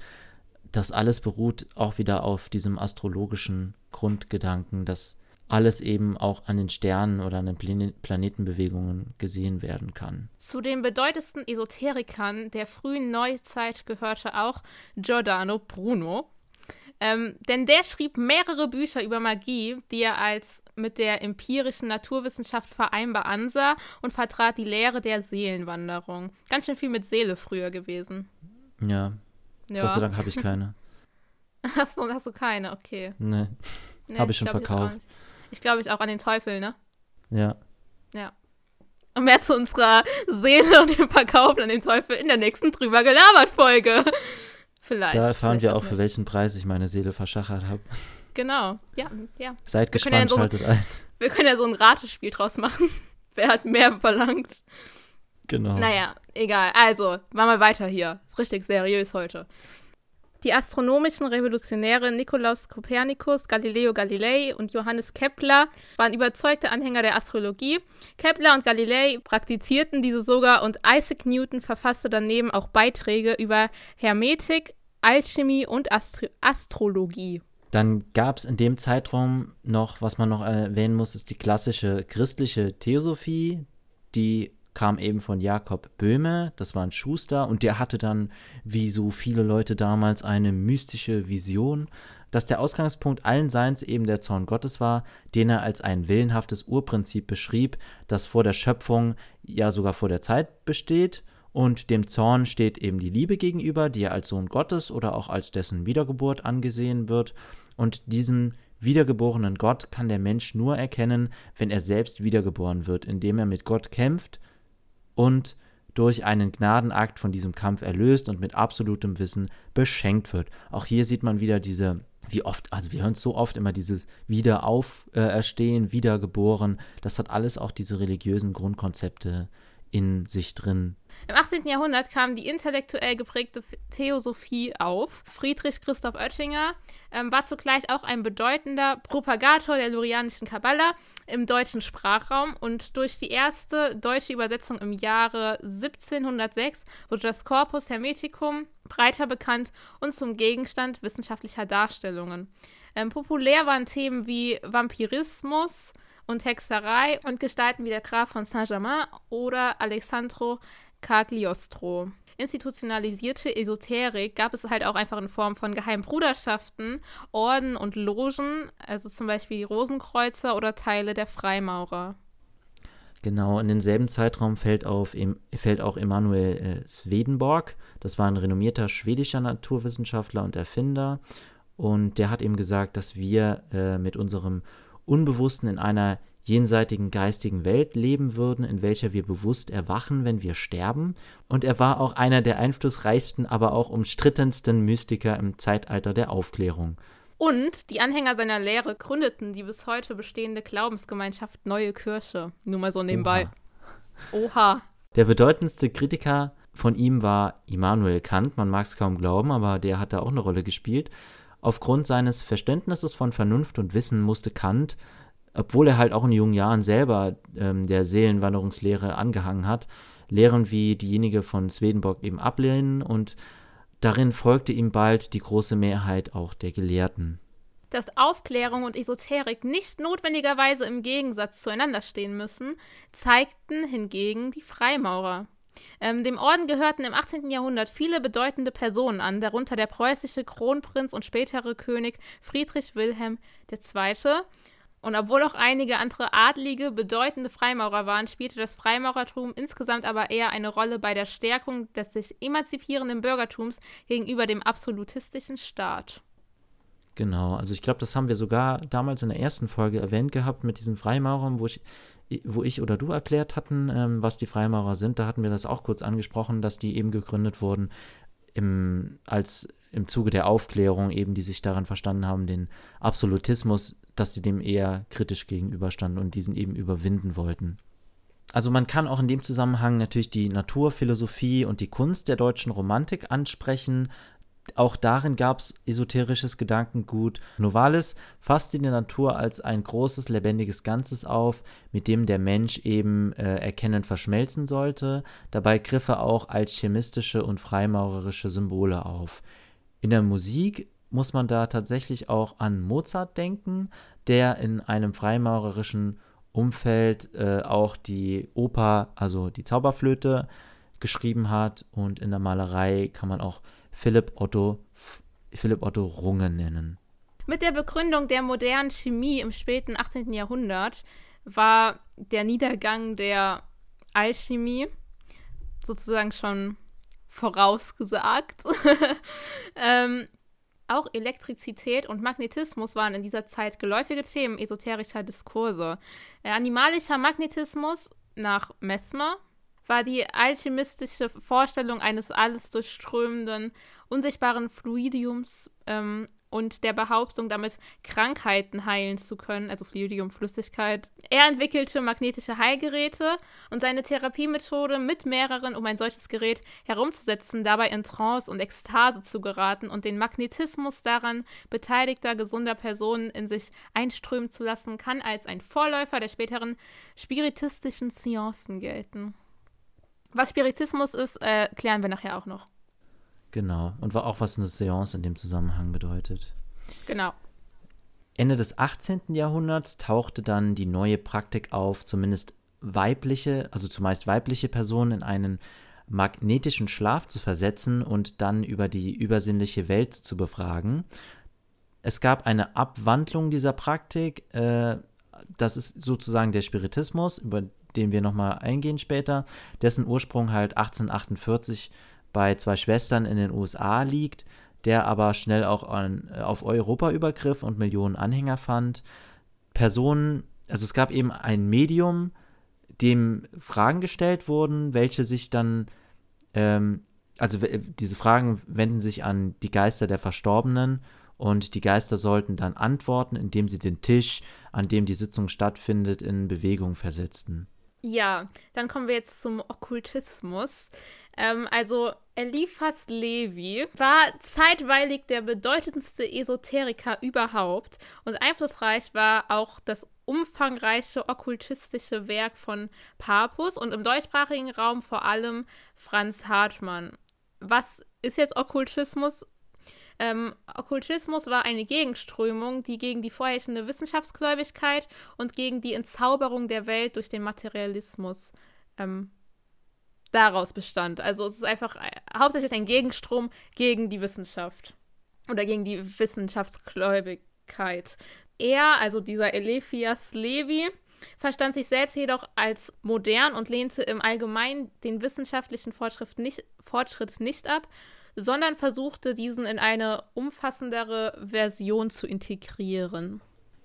das alles beruht auch wieder auf diesem astrologischen Grundgedanken, dass alles eben auch an den Sternen oder an den Planetenbewegungen gesehen werden kann. Zu den bedeutendsten Esoterikern der frühen Neuzeit gehörte auch Giordano Bruno. Ähm, denn der schrieb mehrere Bücher über Magie, die er als mit der empirischen Naturwissenschaft vereinbar ansah und vertrat die Lehre der Seelenwanderung. Ganz schön viel mit Seele früher gewesen. Ja. ja. Gott sei Dank habe ich keine. hast, du, hast du keine, okay. Nee. nee habe ich schon verkauft. Ich, ich glaube ich auch an den Teufel, ne? Ja. Ja. Und mehr zu unserer Seele und dem Verkauf an den Teufel in der nächsten drüber gelabert Folge. Vielleicht. Da erfahren vielleicht wir auch, für welchen Preis ich meine Seele verschachert habe. Genau, ja, ja. Seid wir gespannt, ja so, schaltet ein. Wir können ja so ein Ratespiel draus machen. Wer hat mehr verlangt? Genau. Naja, egal. Also, machen wir weiter hier. Ist richtig seriös heute. Die astronomischen Revolutionäre Nikolaus Kopernikus, Galileo Galilei und Johannes Kepler waren überzeugte Anhänger der Astrologie. Kepler und Galilei praktizierten diese sogar und Isaac Newton verfasste daneben auch Beiträge über Hermetik, Alchemie und Astro Astrologie. Dann gab es in dem Zeitraum noch, was man noch erwähnen muss, ist die klassische christliche Theosophie, die kam eben von Jakob Böhme, das war ein Schuster, und der hatte dann, wie so viele Leute damals, eine mystische Vision, dass der Ausgangspunkt allen Seins eben der Zorn Gottes war, den er als ein willenhaftes Urprinzip beschrieb, das vor der Schöpfung, ja sogar vor der Zeit besteht. Und dem Zorn steht eben die Liebe gegenüber, die er als Sohn Gottes oder auch als dessen Wiedergeburt angesehen wird. Und diesen wiedergeborenen Gott kann der Mensch nur erkennen, wenn er selbst wiedergeboren wird, indem er mit Gott kämpft und durch einen Gnadenakt von diesem Kampf erlöst und mit absolutem Wissen beschenkt wird. Auch hier sieht man wieder diese, wie oft, also wir hören so oft immer, dieses Wiederauferstehen, äh, Wiedergeboren. Das hat alles auch diese religiösen Grundkonzepte in sich drin. Im 18. Jahrhundert kam die intellektuell geprägte Theosophie auf. Friedrich Christoph Oettinger ähm, war zugleich auch ein bedeutender Propagator der Lurianischen Kabbala im deutschen Sprachraum und durch die erste deutsche Übersetzung im Jahre 1706 wurde das Corpus Hermeticum breiter bekannt und zum Gegenstand wissenschaftlicher Darstellungen. Ähm, populär waren Themen wie Vampirismus, und Hexerei und Gestalten wie der Graf von Saint-Germain oder Alessandro Cagliostro. Institutionalisierte Esoterik gab es halt auch einfach in Form von geheimen Bruderschaften, Orden und Logen, also zum Beispiel die Rosenkreuzer oder Teile der Freimaurer. Genau, in denselben Zeitraum fällt, auf, fällt auch Emanuel äh, Swedenborg. Das war ein renommierter schwedischer Naturwissenschaftler und Erfinder. Und der hat eben gesagt, dass wir äh, mit unserem Unbewussten in einer jenseitigen geistigen Welt leben würden, in welcher wir bewusst erwachen, wenn wir sterben. Und er war auch einer der einflussreichsten, aber auch umstrittensten Mystiker im Zeitalter der Aufklärung. Und die Anhänger seiner Lehre gründeten die bis heute bestehende Glaubensgemeinschaft Neue Kirche. Nur mal so nebenbei. Oha. Oha. Der bedeutendste Kritiker von ihm war Immanuel Kant. Man mag es kaum glauben, aber der hat da auch eine Rolle gespielt. Aufgrund seines Verständnisses von Vernunft und Wissen musste Kant, obwohl er halt auch in jungen Jahren selber ähm, der Seelenwanderungslehre angehangen hat, Lehren wie diejenige von Swedenborg eben ablehnen und darin folgte ihm bald die große Mehrheit auch der Gelehrten. Dass Aufklärung und Esoterik nicht notwendigerweise im Gegensatz zueinander stehen müssen, zeigten hingegen die Freimaurer. Ähm, dem Orden gehörten im 18. Jahrhundert viele bedeutende Personen an, darunter der preußische Kronprinz und spätere König Friedrich Wilhelm II. Und obwohl auch einige andere Adlige bedeutende Freimaurer waren, spielte das Freimaurertum insgesamt aber eher eine Rolle bei der Stärkung des sich emanzipierenden Bürgertums gegenüber dem absolutistischen Staat. Genau, also ich glaube, das haben wir sogar damals in der ersten Folge erwähnt gehabt mit diesen Freimaurern, wo ich wo ich oder du erklärt hatten, ähm, was die Freimaurer sind, da hatten wir das auch kurz angesprochen, dass die eben gegründet wurden im, als im Zuge der Aufklärung, eben die sich daran verstanden haben, den Absolutismus, dass sie dem eher kritisch gegenüberstanden und diesen eben überwinden wollten. Also man kann auch in dem Zusammenhang natürlich die Naturphilosophie und die Kunst der deutschen Romantik ansprechen. auch darin gab es esoterisches Gedankengut. Novalis fasste die Natur als ein großes, lebendiges Ganzes auf, mit dem der Mensch eben äh, erkennend verschmelzen sollte. Dabei griff er auch alchemistische und freimaurerische Symbole auf. In der Musik muss man da tatsächlich auch an Mozart denken, der in einem freimaurerischen Umfeld äh, auch die Oper, also die Zauberflöte, geschrieben hat. Und in der Malerei kann man auch Philipp Otto, Philipp Otto Runge nennen. Mit der Begründung der modernen Chemie im späten 18. Jahrhundert war der Niedergang der Alchemie sozusagen schon vorausgesagt. ähm, auch Elektrizität und Magnetismus waren in dieser Zeit geläufige Themen esoterischer Diskurse. Äh, animalischer Magnetismus nach Mesmer war die alchemistische Vorstellung eines alles durchströmenden, unsichtbaren Fluidiums ähm, und der Behauptung, damit Krankheiten heilen zu können, also Fluidium, Flüssigkeit. Er entwickelte magnetische Heilgeräte und seine Therapiemethode mit mehreren, um ein solches Gerät herumzusetzen, dabei in Trance und Ekstase zu geraten und den Magnetismus daran beteiligter, gesunder Personen in sich einströmen zu lassen, kann als ein Vorläufer der späteren spiritistischen Seancen gelten. Was Spiritismus ist, äh, klären wir nachher auch noch. Genau. Und auch was eine Seance in dem Zusammenhang bedeutet. Genau. Ende des 18. Jahrhunderts tauchte dann die neue Praktik auf, zumindest weibliche, also zumeist weibliche Personen in einen magnetischen Schlaf zu versetzen und dann über die übersinnliche Welt zu befragen. Es gab eine Abwandlung dieser Praktik. Äh, das ist sozusagen der Spiritismus, über den wir nochmal eingehen später, dessen Ursprung halt 1848 bei zwei Schwestern in den USA liegt, der aber schnell auch an, äh, auf Europa übergriff und Millionen Anhänger fand. Personen, also es gab eben ein Medium, dem Fragen gestellt wurden, welche sich dann, ähm, also diese Fragen wenden sich an die Geister der Verstorbenen und die Geister sollten dann antworten, indem sie den Tisch, an dem die Sitzung stattfindet, in Bewegung versetzten. Ja, dann kommen wir jetzt zum Okkultismus. Ähm, also Eliphas Levi war zeitweilig der bedeutendste Esoteriker überhaupt und einflussreich war auch das umfangreiche okkultistische Werk von Papus und im deutschsprachigen Raum vor allem Franz Hartmann. Was ist jetzt Okkultismus? Ähm, Okkultismus war eine Gegenströmung, die gegen die vorherrschende Wissenschaftsgläubigkeit und gegen die Entzauberung der Welt durch den Materialismus ähm, daraus bestand. Also es ist einfach äh, hauptsächlich ein Gegenstrom gegen die Wissenschaft oder gegen die Wissenschaftsgläubigkeit. Er, also dieser Elephias Levi, verstand sich selbst jedoch als modern und lehnte im Allgemeinen den wissenschaftlichen nicht, Fortschritt nicht ab, sondern versuchte diesen in eine umfassendere Version zu integrieren.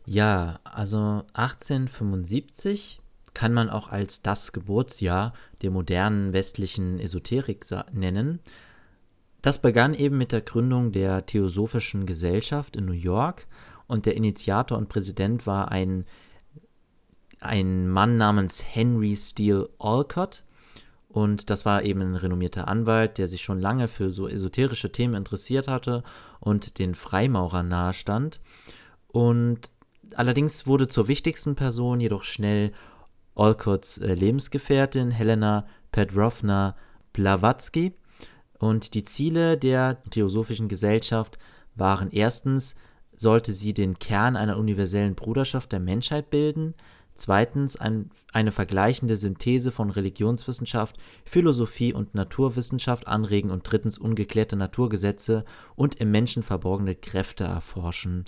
Ja, also 1875 kann man auch als das Geburtsjahr der modernen westlichen Esoterik nennen. Das begann eben mit der Gründung der Theosophischen Gesellschaft in New York und der Initiator und Präsident war ein, ein Mann namens Henry Steele Olcott. Und das war eben ein renommierter Anwalt, der sich schon lange für so esoterische Themen interessiert hatte und den Freimaurern nahestand. Und allerdings wurde zur wichtigsten Person jedoch schnell Olcotts äh, Lebensgefährtin Helena Petrovna Blavatsky. Und die Ziele der Theosophischen Gesellschaft waren erstens, sollte sie den Kern einer universellen Bruderschaft der Menschheit bilden, Zweitens ein, eine vergleichende Synthese von Religionswissenschaft, Philosophie und Naturwissenschaft anregen und drittens ungeklärte Naturgesetze und im Menschen verborgene Kräfte erforschen.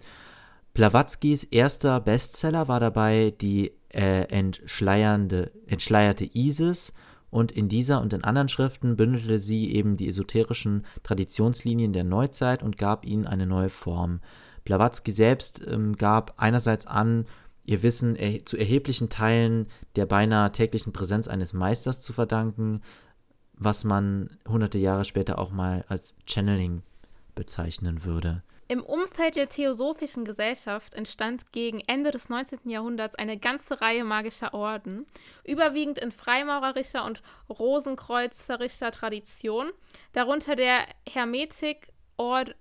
Blavatskys erster Bestseller war dabei die äh, entschleiernde, entschleierte Isis und in dieser und in anderen Schriften bündelte sie eben die esoterischen Traditionslinien der Neuzeit und gab ihnen eine neue Form. Blavatsky selbst ähm, gab einerseits an, ihr Wissen er zu erheblichen Teilen der beinahe täglichen Präsenz eines Meisters zu verdanken, was man hunderte Jahre später auch mal als Channeling bezeichnen würde. Im Umfeld der Theosophischen Gesellschaft entstand gegen Ende des 19. Jahrhunderts eine ganze Reihe magischer Orden, überwiegend in freimaurerischer und rosenkreuzerischer Tradition, darunter der Hermetik Order,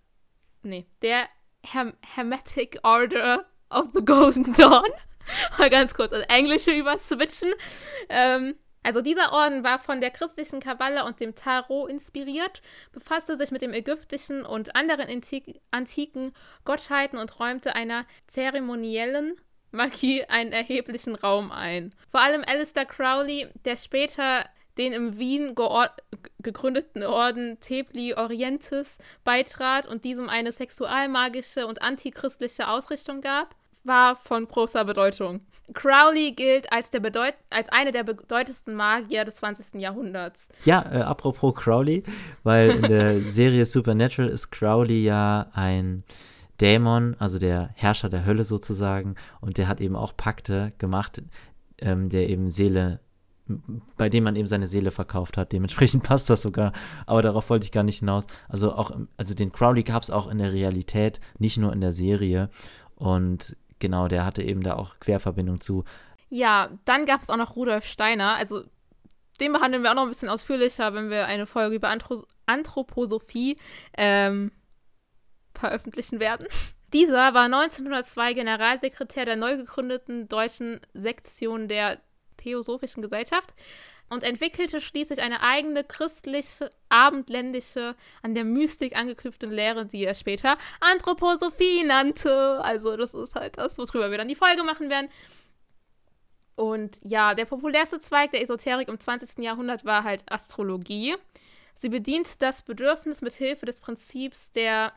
nee, der Herm Hermetic Order of the Golden Dawn. Mal ganz kurz ins Englische überswitchen. Ähm, also dieser Orden war von der christlichen Kabbale und dem Tarot inspiriert, befasste sich mit dem ägyptischen und anderen antiken Gottheiten und räumte einer zeremoniellen Magie einen erheblichen Raum ein. Vor allem Alistair Crowley, der später den im Wien gegründeten Orden Tepli Orientis beitrat und diesem eine sexualmagische und antichristliche Ausrichtung gab, war von großer Bedeutung. Crowley gilt als, der Bedeut als eine der bedeutendsten Magier des 20. Jahrhunderts. Ja, äh, apropos Crowley, weil in der Serie Supernatural ist Crowley ja ein Dämon, also der Herrscher der Hölle sozusagen, und der hat eben auch Pakte gemacht, ähm, der eben Seele bei dem man eben seine Seele verkauft hat. Dementsprechend passt das sogar. Aber darauf wollte ich gar nicht hinaus. Also auch, also den Crowley gab es auch in der Realität, nicht nur in der Serie. Und genau, der hatte eben da auch Querverbindung zu. Ja, dann gab es auch noch Rudolf Steiner. Also den behandeln wir auch noch ein bisschen ausführlicher, wenn wir eine Folge über Anthro Anthroposophie ähm, veröffentlichen werden. Dieser war 1902 Generalsekretär der neu gegründeten deutschen Sektion der Theosophischen Gesellschaft und entwickelte schließlich eine eigene christliche, abendländische, an der Mystik angeknüpfte Lehre, die er später Anthroposophie nannte. Also das ist halt das, worüber wir dann die Folge machen werden. Und ja, der populärste Zweig der Esoterik im 20. Jahrhundert war halt Astrologie. Sie bedient das Bedürfnis, mit Hilfe des Prinzips der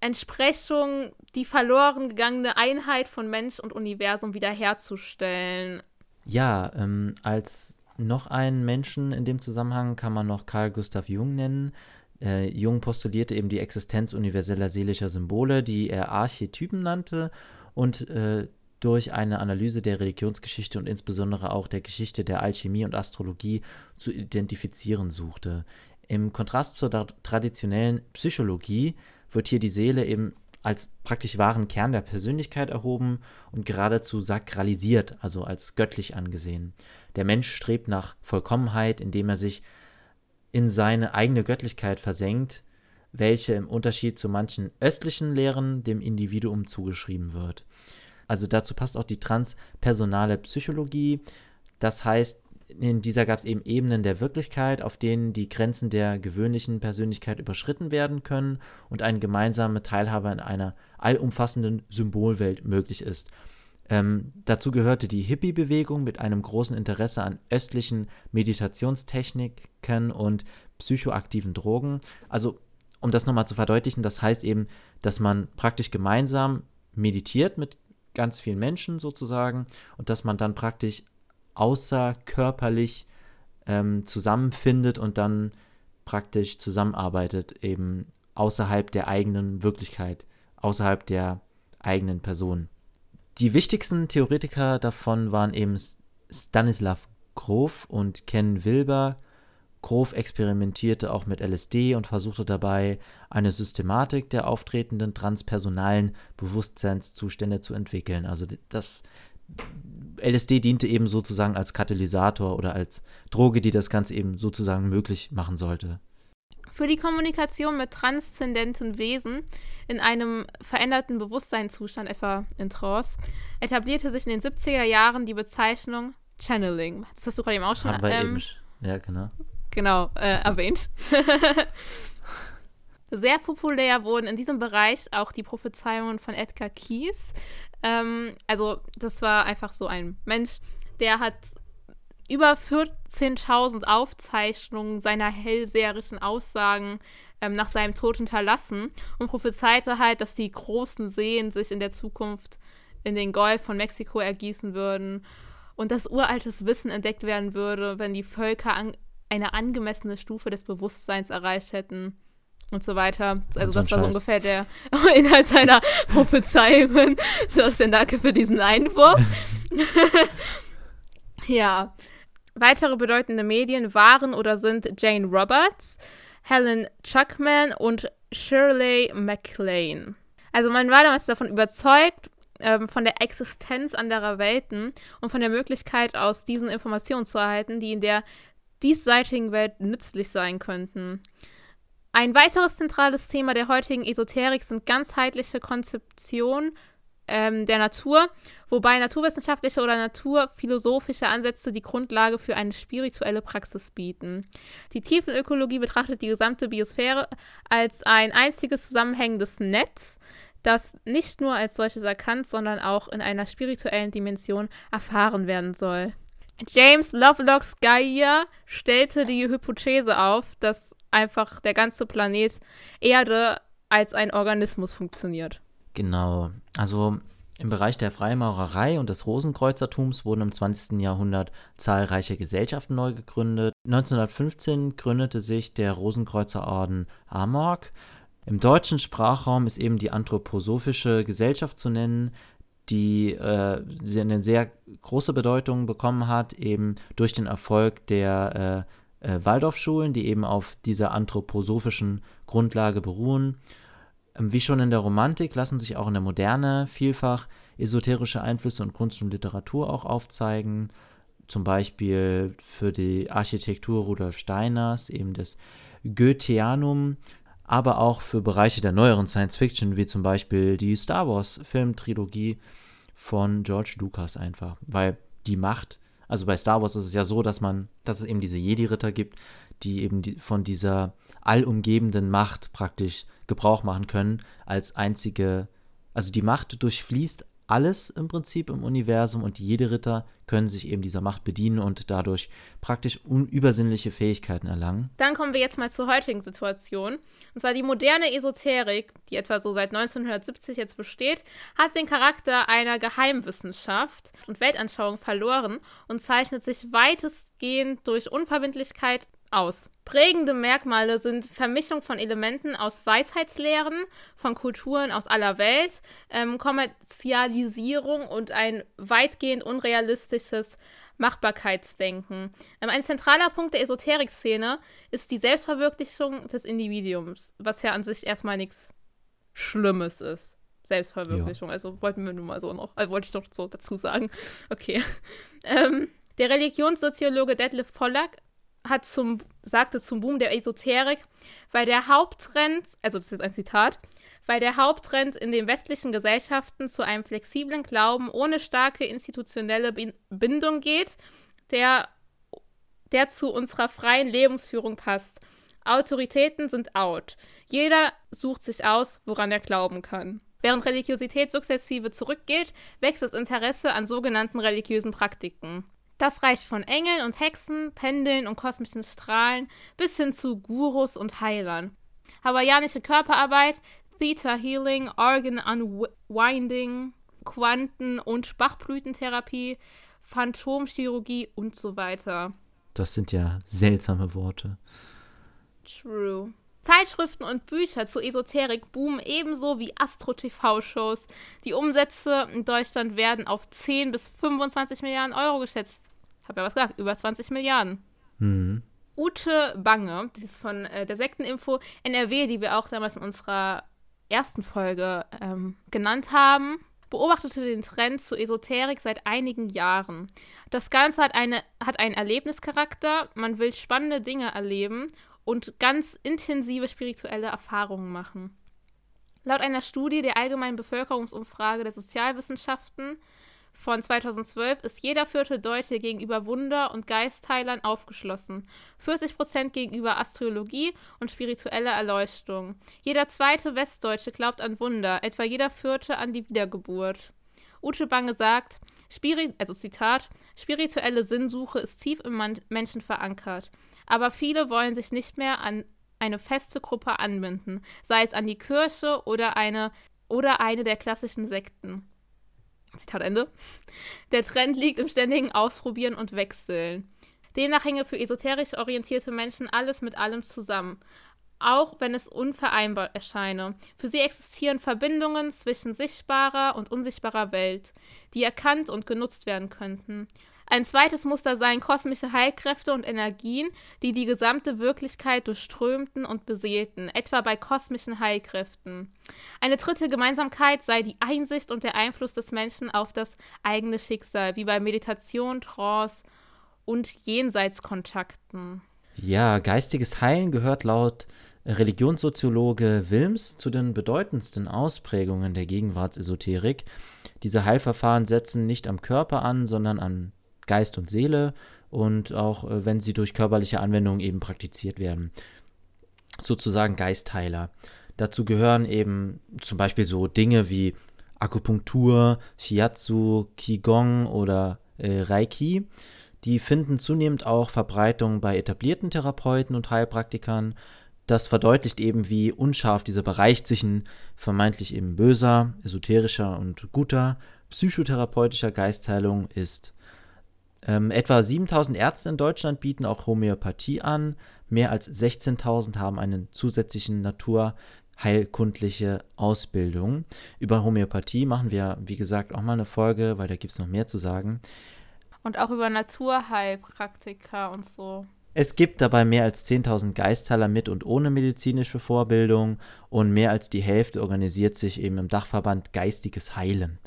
Entsprechung die verloren gegangene Einheit von Mensch und Universum wiederherzustellen. Ja, ähm, als noch einen Menschen in dem Zusammenhang kann man noch Carl Gustav Jung nennen. Äh, Jung postulierte eben die Existenz universeller seelischer Symbole, die er Archetypen nannte und äh, durch eine Analyse der Religionsgeschichte und insbesondere auch der Geschichte der Alchemie und Astrologie zu identifizieren suchte. Im Kontrast zur traditionellen Psychologie wird hier die Seele eben als praktisch wahren Kern der Persönlichkeit erhoben und geradezu sakralisiert, also als göttlich angesehen. Der Mensch strebt nach Vollkommenheit, indem er sich in seine eigene Göttlichkeit versenkt, welche im Unterschied zu manchen östlichen Lehren dem Individuum zugeschrieben wird. Also dazu passt auch die transpersonale Psychologie. Das heißt, in dieser gab es eben Ebenen der Wirklichkeit, auf denen die Grenzen der gewöhnlichen Persönlichkeit überschritten werden können und eine gemeinsame Teilhabe in einer allumfassenden Symbolwelt möglich ist. Ähm, dazu gehörte die Hippie-Bewegung mit einem großen Interesse an östlichen Meditationstechniken und psychoaktiven Drogen. Also, um das nochmal zu verdeutlichen, das heißt eben, dass man praktisch gemeinsam meditiert mit ganz vielen Menschen sozusagen und dass man dann praktisch außerkörperlich ähm, zusammenfindet und dann praktisch zusammenarbeitet, eben außerhalb der eigenen Wirklichkeit, außerhalb der eigenen Person. Die wichtigsten Theoretiker davon waren eben Stanislav Grof und Ken Wilber. Grof experimentierte auch mit LSD und versuchte dabei, eine Systematik der auftretenden transpersonalen Bewusstseinszustände zu entwickeln. Also das LSD diente eben sozusagen als Katalysator oder als Droge, die das Ganze eben sozusagen möglich machen sollte. Für die Kommunikation mit transzendenten Wesen in einem veränderten Bewusstseinszustand, etwa in Trance, etablierte sich in den 70er Jahren die Bezeichnung Channeling. Das hast du gerade eben auch schon Haben wir ähm, eben, ja, genau. Genau, äh, also. erwähnt. Sehr populär wurden in diesem Bereich auch die Prophezeiungen von Edgar Keys, ähm, also, das war einfach so ein Mensch, der hat über 14.000 Aufzeichnungen seiner hellseherischen Aussagen ähm, nach seinem Tod hinterlassen und prophezeite halt, dass die großen Seen sich in der Zukunft in den Golf von Mexiko ergießen würden und dass uraltes Wissen entdeckt werden würde, wenn die Völker an eine angemessene Stufe des Bewusstseins erreicht hätten und so weiter. Also das war so ungefähr der Inhalt seiner Prophezeiungen. So ist denn danke für diesen Einwurf. ja. Weitere bedeutende Medien waren oder sind Jane Roberts, Helen Chuckman und Shirley MacLaine. Also man war damals davon überzeugt, ähm, von der Existenz anderer Welten und von der Möglichkeit, aus diesen Informationen zu erhalten, die in der diesseitigen Welt nützlich sein könnten. Ein weiteres zentrales Thema der heutigen Esoterik sind ganzheitliche Konzeptionen ähm, der Natur, wobei naturwissenschaftliche oder naturphilosophische Ansätze die Grundlage für eine spirituelle Praxis bieten. Die Tiefenökologie betrachtet die gesamte Biosphäre als ein einziges zusammenhängendes Netz, das nicht nur als solches erkannt, sondern auch in einer spirituellen Dimension erfahren werden soll. James Lovelock Gaia stellte die Hypothese auf, dass einfach der ganze Planet Erde als ein Organismus funktioniert. Genau. Also im Bereich der Freimaurerei und des Rosenkreuzertums wurden im 20. Jahrhundert zahlreiche Gesellschaften neu gegründet. 1915 gründete sich der Rosenkreuzerorden Amorg. Im deutschen Sprachraum ist eben die Anthroposophische Gesellschaft zu nennen, die äh, eine sehr große Bedeutung bekommen hat, eben durch den Erfolg der äh, äh, Waldorfschulen, die eben auf dieser anthroposophischen Grundlage beruhen. Ähm, wie schon in der Romantik lassen sich auch in der Moderne vielfach esoterische Einflüsse und Kunst und Literatur auch aufzeigen. Zum Beispiel für die Architektur Rudolf Steiners, eben das Goetheanum, aber auch für Bereiche der neueren Science Fiction, wie zum Beispiel die Star Wars Filmtrilogie von George Lucas einfach. Weil die Macht, also bei Star Wars ist es ja so, dass man, dass es eben diese Jedi-Ritter gibt, die eben die, von dieser allumgebenden Macht praktisch Gebrauch machen können, als einzige, also die Macht durchfließt alles im Prinzip im Universum und jede Ritter können sich eben dieser Macht bedienen und dadurch praktisch unübersinnliche Fähigkeiten erlangen. Dann kommen wir jetzt mal zur heutigen Situation. Und zwar die moderne Esoterik, die etwa so seit 1970 jetzt besteht, hat den Charakter einer Geheimwissenschaft und Weltanschauung verloren und zeichnet sich weitestgehend durch Unverbindlichkeit aus. Prägende Merkmale sind Vermischung von Elementen aus Weisheitslehren, von Kulturen aus aller Welt, ähm, Kommerzialisierung und ein weitgehend unrealistisches Machbarkeitsdenken. Ähm, ein zentraler Punkt der Esoterik-Szene ist die Selbstverwirklichung des Individuums, was ja an sich erstmal nichts Schlimmes ist. Selbstverwirklichung. Ja. Also wollten wir nun mal so noch, also wollte ich doch so dazu sagen. Okay. Ähm, der Religionssoziologe Detlef Pollack hat zum, sagte zum Boom der Esoterik, weil der Haupttrend, also das ist ein Zitat, weil der Haupttrend in den westlichen Gesellschaften zu einem flexiblen Glauben ohne starke institutionelle Bindung geht, der, der zu unserer freien Lebensführung passt. Autoritäten sind out. Jeder sucht sich aus, woran er glauben kann. Während Religiosität sukzessive zurückgeht, wächst das Interesse an sogenannten religiösen Praktiken. Das reicht von Engeln und Hexen, Pendeln und kosmischen Strahlen bis hin zu Gurus und Heilern. Hawaiianische Körperarbeit, Theta Healing, Organ Unwinding, Quanten- und Bachblütentherapie, Phantomchirurgie und so weiter. Das sind ja seltsame Worte. True. Zeitschriften und Bücher zu Esoterik boomen ebenso wie Astro-TV-Shows. Die Umsätze in Deutschland werden auf 10 bis 25 Milliarden Euro geschätzt habe ja was gesagt, über 20 Milliarden. Mhm. Ute Bange, die ist von äh, der Sekteninfo NRW, die wir auch damals in unserer ersten Folge ähm, genannt haben, beobachtete den Trend zur Esoterik seit einigen Jahren. Das Ganze hat, eine, hat einen Erlebnischarakter, man will spannende Dinge erleben und ganz intensive spirituelle Erfahrungen machen. Laut einer Studie der Allgemeinen Bevölkerungsumfrage der Sozialwissenschaften von 2012 ist jeder vierte Deutsche gegenüber Wunder- und Geistheilern aufgeschlossen, 40% gegenüber Astrologie und spiritueller Erleuchtung. Jeder zweite Westdeutsche glaubt an Wunder, etwa jeder vierte an die Wiedergeburt. Ute Bange sagt, Spiri also Zitat, spirituelle Sinnsuche ist tief im Man Menschen verankert, aber viele wollen sich nicht mehr an eine feste Gruppe anbinden, sei es an die Kirche oder eine oder eine der klassischen Sekten. Zitat Ende. Der Trend liegt im ständigen Ausprobieren und Wechseln. Demnach hänge für esoterisch orientierte Menschen alles mit allem zusammen, auch wenn es unvereinbar erscheine. Für sie existieren Verbindungen zwischen sichtbarer und unsichtbarer Welt, die erkannt und genutzt werden könnten. Ein zweites Muster seien kosmische Heilkräfte und Energien, die die gesamte Wirklichkeit durchströmten und beseelten, etwa bei kosmischen Heilkräften. Eine dritte Gemeinsamkeit sei die Einsicht und der Einfluss des Menschen auf das eigene Schicksal, wie bei Meditation, Trance und Jenseitskontakten. Ja, geistiges Heilen gehört laut Religionssoziologe Wilms zu den bedeutendsten Ausprägungen der Gegenwartsesoterik. Diese Heilverfahren setzen nicht am Körper an, sondern an Geist und Seele und auch äh, wenn sie durch körperliche Anwendungen eben praktiziert werden. Sozusagen Geistheiler. Dazu gehören eben zum Beispiel so Dinge wie Akupunktur, Shiatsu, Qigong oder äh, Reiki. Die finden zunehmend auch Verbreitung bei etablierten Therapeuten und Heilpraktikern. Das verdeutlicht eben, wie unscharf dieser Bereich zwischen vermeintlich eben böser, esoterischer und guter psychotherapeutischer Geistheilung ist. Ähm, etwa 7000 Ärzte in Deutschland bieten auch Homöopathie an. Mehr als 16.000 haben einen zusätzlichen naturheilkundliche Ausbildung. Über Homöopathie machen wir, wie gesagt, auch mal eine Folge, weil da gibt es noch mehr zu sagen. Und auch über Naturheilpraktika und so. Es gibt dabei mehr als 10.000 Geistheiler mit und ohne medizinische Vorbildung und mehr als die Hälfte organisiert sich eben im Dachverband Geistiges Heilen.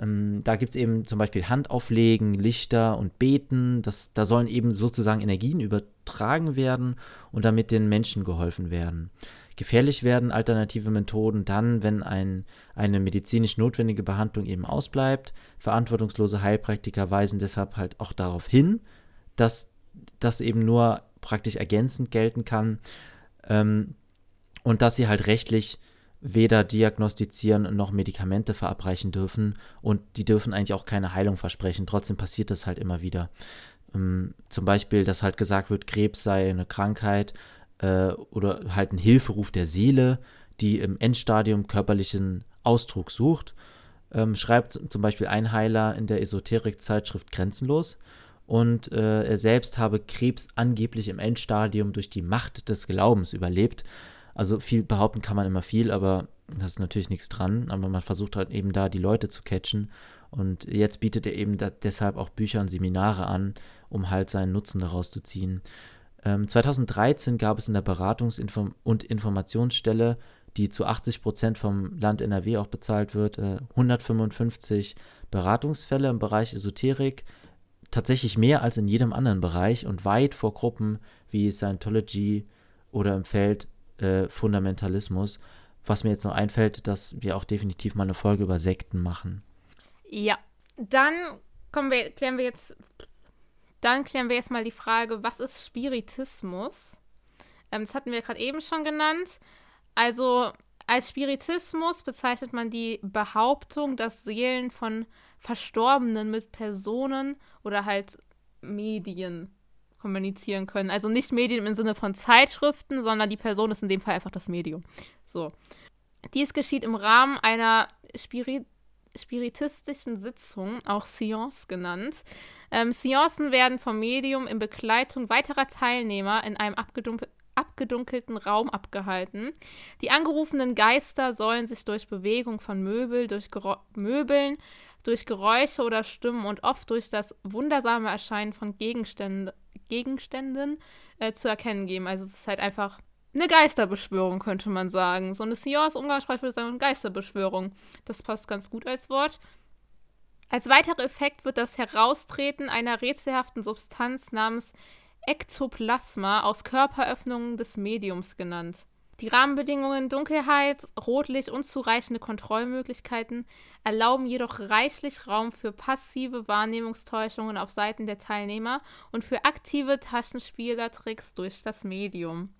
Ähm, da gibt es eben zum Beispiel Handauflegen, Lichter und Beten. Das, da sollen eben sozusagen Energien übertragen werden und damit den Menschen geholfen werden. Gefährlich werden alternative Methoden dann, wenn ein, eine medizinisch notwendige Behandlung eben ausbleibt. Verantwortungslose Heilpraktiker weisen deshalb halt auch darauf hin, dass das eben nur praktisch ergänzend gelten kann ähm, und dass sie halt rechtlich weder diagnostizieren noch Medikamente verabreichen dürfen und die dürfen eigentlich auch keine Heilung versprechen. Trotzdem passiert das halt immer wieder. Ähm, zum Beispiel, dass halt gesagt wird, Krebs sei eine Krankheit äh, oder halt ein Hilferuf der Seele, die im Endstadium körperlichen Ausdruck sucht. Ähm, schreibt zum Beispiel ein Heiler in der Esoterik-Zeitschrift Grenzenlos und äh, er selbst habe Krebs angeblich im Endstadium durch die Macht des Glaubens überlebt. Also viel behaupten kann man immer viel, aber da ist natürlich nichts dran. Aber man versucht halt eben da die Leute zu catchen. Und jetzt bietet er eben deshalb auch Bücher und Seminare an, um halt seinen Nutzen daraus zu ziehen. Ähm, 2013 gab es in der Beratungs- und Informationsstelle, die zu 80 Prozent vom Land NRW auch bezahlt wird, äh, 155 Beratungsfälle im Bereich Esoterik. Tatsächlich mehr als in jedem anderen Bereich und weit vor Gruppen wie Scientology oder im Feld äh, Fundamentalismus. Was mir jetzt noch einfällt, dass wir auch definitiv mal eine Folge über Sekten machen. Ja, dann kommen wir, klären wir jetzt, dann klären wir jetzt mal die Frage, was ist Spiritismus? Ähm, das hatten wir gerade eben schon genannt. Also als Spiritismus bezeichnet man die Behauptung, dass Seelen von Verstorbenen mit Personen oder halt Medien kommunizieren können. Also nicht Medien im Sinne von Zeitschriften, sondern die Person ist in dem Fall einfach das Medium. So. Dies geschieht im Rahmen einer Spirit spiritistischen Sitzung, auch Seance genannt. Ähm, Seancen werden vom Medium in Begleitung weiterer Teilnehmer in einem abgedunkelten Raum abgehalten. Die angerufenen Geister sollen sich durch Bewegung von Möbel, durch Möbeln, durch Geräusche oder Stimmen und oft durch das wundersame Erscheinen von Gegenständen Gegenständen äh, zu erkennen geben. Also es ist halt einfach eine Geisterbeschwörung, könnte man sagen. So eine Seance umgangssprachlich würde sagen, Geisterbeschwörung. Das passt ganz gut als Wort. Als weiterer Effekt wird das Heraustreten einer rätselhaften Substanz namens Ektoplasma aus Körperöffnungen des Mediums genannt. Die Rahmenbedingungen Dunkelheit, Rotlicht, unzureichende Kontrollmöglichkeiten erlauben jedoch reichlich Raum für passive Wahrnehmungstäuschungen auf Seiten der Teilnehmer und für aktive Taschenspielertricks durch das Medium.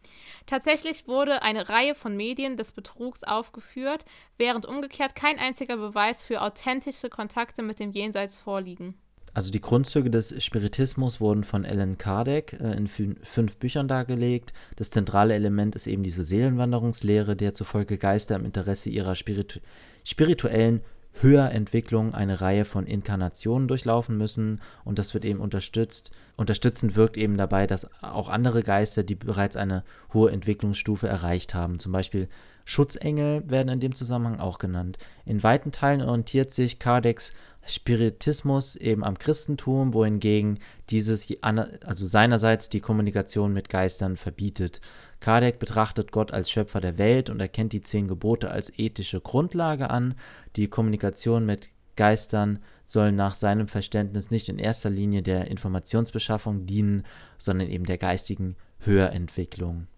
Tatsächlich wurde eine Reihe von Medien des Betrugs aufgeführt, während umgekehrt kein einziger Beweis für authentische Kontakte mit dem Jenseits vorliegen. Also die Grundzüge des Spiritismus wurden von Alan Kardec äh, in fünf Büchern dargelegt. Das zentrale Element ist eben diese Seelenwanderungslehre, der zufolge Geister im Interesse ihrer spiritu spirituellen Höherentwicklung eine Reihe von Inkarnationen durchlaufen müssen und das wird eben unterstützt. Unterstützend wirkt eben dabei, dass auch andere Geister, die bereits eine hohe Entwicklungsstufe erreicht haben, zum Beispiel Schutzengel werden in dem Zusammenhang auch genannt. In weiten Teilen orientiert sich Kardecs Spiritismus eben am Christentum, wohingegen dieses also seinerseits die Kommunikation mit Geistern verbietet. Kardec betrachtet Gott als Schöpfer der Welt und erkennt die zehn Gebote als ethische Grundlage an. Die Kommunikation mit Geistern soll nach seinem Verständnis nicht in erster Linie der Informationsbeschaffung dienen, sondern eben der geistigen Höherentwicklung.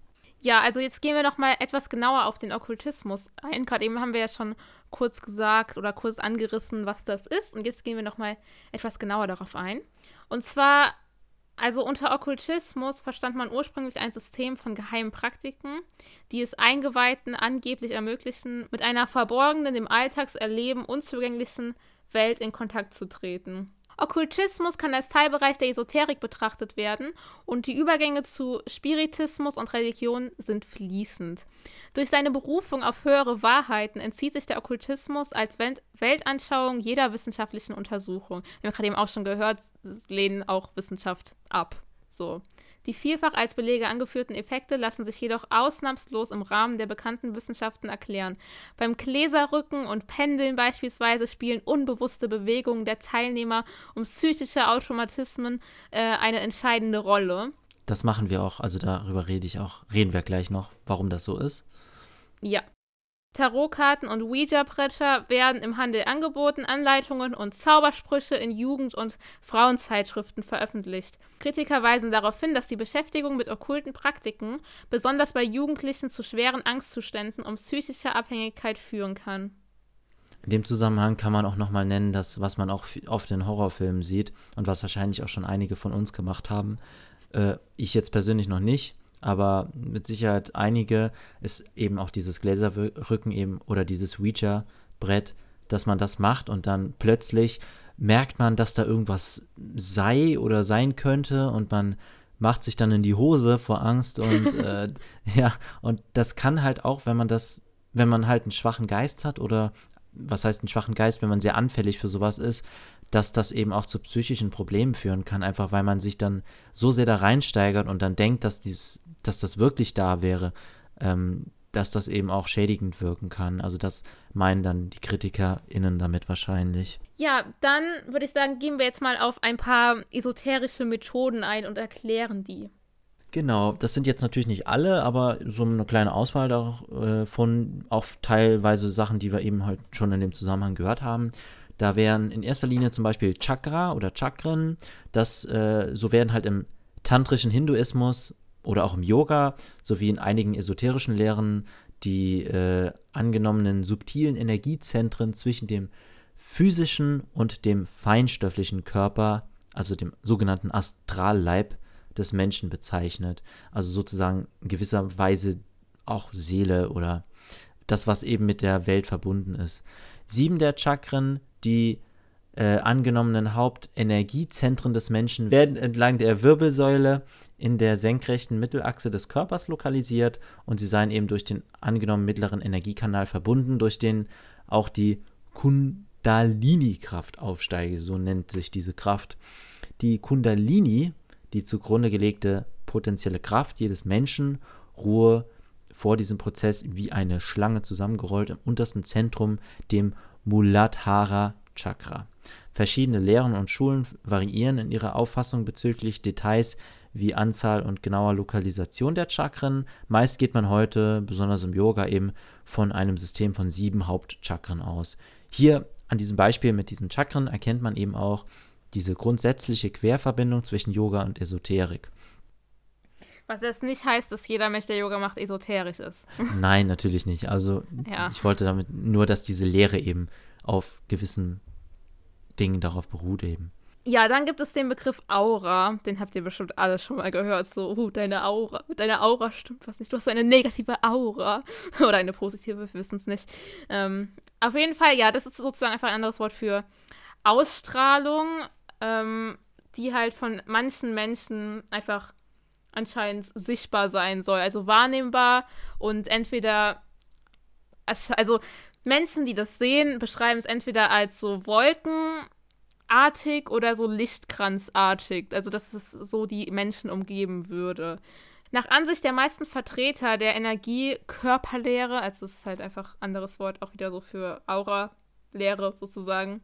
Ja, also jetzt gehen wir noch mal etwas genauer auf den Okkultismus ein. Gerade eben haben wir ja schon kurz gesagt oder kurz angerissen, was das ist. Und jetzt gehen wir noch mal etwas genauer darauf ein. Und zwar, also unter Okkultismus verstand man ursprünglich ein System von geheimen Praktiken, die es Eingeweihten angeblich ermöglichen, mit einer verborgenen, dem Alltagserleben unzugänglichen Welt in Kontakt zu treten. Okkultismus kann als Teilbereich der Esoterik betrachtet werden und die Übergänge zu Spiritismus und Religion sind fließend. Durch seine Berufung auf höhere Wahrheiten entzieht sich der Okkultismus als Weltanschauung jeder wissenschaftlichen Untersuchung. Wir haben gerade eben auch schon gehört, lehnen auch Wissenschaft ab. So. Die vielfach als Belege angeführten Effekte lassen sich jedoch ausnahmslos im Rahmen der bekannten Wissenschaften erklären. Beim Gläserrücken und Pendeln beispielsweise spielen unbewusste Bewegungen der Teilnehmer um psychische Automatismen äh, eine entscheidende Rolle. Das machen wir auch, also darüber rede ich auch, reden wir gleich noch, warum das so ist. Ja, Tarotkarten und Ouija-Bretter werden im Handel angeboten, Anleitungen und Zaubersprüche in Jugend- und Frauenzeitschriften veröffentlicht. Kritiker weisen darauf hin, dass die Beschäftigung mit okkulten Praktiken besonders bei Jugendlichen zu schweren Angstzuständen und psychischer Abhängigkeit führen kann. In dem Zusammenhang kann man auch nochmal nennen, dass was man auch oft in Horrorfilmen sieht und was wahrscheinlich auch schon einige von uns gemacht haben, äh, ich jetzt persönlich noch nicht, aber mit Sicherheit einige ist eben auch dieses Gläserrücken eben oder dieses Ouija-Brett, dass man das macht und dann plötzlich merkt man, dass da irgendwas sei oder sein könnte und man macht sich dann in die Hose vor Angst und äh, ja, und das kann halt auch, wenn man das, wenn man halt einen schwachen Geist hat oder was heißt einen schwachen Geist, wenn man sehr anfällig für sowas ist, dass das eben auch zu psychischen Problemen führen kann, einfach weil man sich dann so sehr da reinsteigert und dann denkt, dass dieses dass das wirklich da wäre, ähm, dass das eben auch schädigend wirken kann. Also das meinen dann die KritikerInnen damit wahrscheinlich. Ja, dann würde ich sagen, gehen wir jetzt mal auf ein paar esoterische Methoden ein und erklären die. Genau, das sind jetzt natürlich nicht alle, aber so eine kleine Auswahl davon, äh, auch teilweise Sachen, die wir eben halt schon in dem Zusammenhang gehört haben. Da wären in erster Linie zum Beispiel Chakra oder Chakren. Das, äh, so werden halt im tantrischen Hinduismus oder auch im Yoga sowie in einigen esoterischen Lehren die äh, angenommenen subtilen Energiezentren zwischen dem physischen und dem feinstofflichen Körper, also dem sogenannten Astralleib des Menschen bezeichnet. Also sozusagen in gewisser Weise auch Seele oder das, was eben mit der Welt verbunden ist. Sieben der Chakren, die äh, angenommenen Hauptenergiezentren des Menschen werden entlang der Wirbelsäule in der senkrechten Mittelachse des Körpers lokalisiert und sie seien eben durch den angenommenen mittleren Energiekanal verbunden, durch den auch die Kundalini-Kraft aufsteige, so nennt sich diese Kraft. Die Kundalini, die zugrunde gelegte potenzielle Kraft jedes Menschen, ruhe vor diesem Prozess wie eine Schlange zusammengerollt im untersten Zentrum, dem Muladhara Chakra. Verschiedene Lehren und Schulen variieren in ihrer Auffassung bezüglich Details wie Anzahl und genauer Lokalisation der Chakren. Meist geht man heute, besonders im Yoga, eben von einem System von sieben Hauptchakren aus. Hier an diesem Beispiel mit diesen Chakren erkennt man eben auch diese grundsätzliche Querverbindung zwischen Yoga und Esoterik. Was jetzt nicht heißt, dass jeder Mensch, der Yoga macht, esoterisch ist. Nein, natürlich nicht. Also ja. ich wollte damit nur, dass diese Lehre eben auf gewissen Dingen darauf beruht eben. Ja, dann gibt es den Begriff Aura. Den habt ihr bestimmt alle schon mal gehört. So, uh, deine Aura. Mit deiner Aura stimmt was nicht. Du hast so eine negative Aura. Oder eine positive, wir wissen es nicht. Ähm, auf jeden Fall, ja, das ist sozusagen einfach ein anderes Wort für Ausstrahlung, ähm, die halt von manchen Menschen einfach anscheinend sichtbar sein soll. Also wahrnehmbar und entweder. Also Menschen, die das sehen, beschreiben es entweder als so Wolken artig oder so lichtkranzartig, also dass es so die Menschen umgeben würde. Nach Ansicht der meisten Vertreter der Energie-Körperlehre, also das ist halt einfach ein anderes Wort, auch wieder so für Aura-Lehre sozusagen,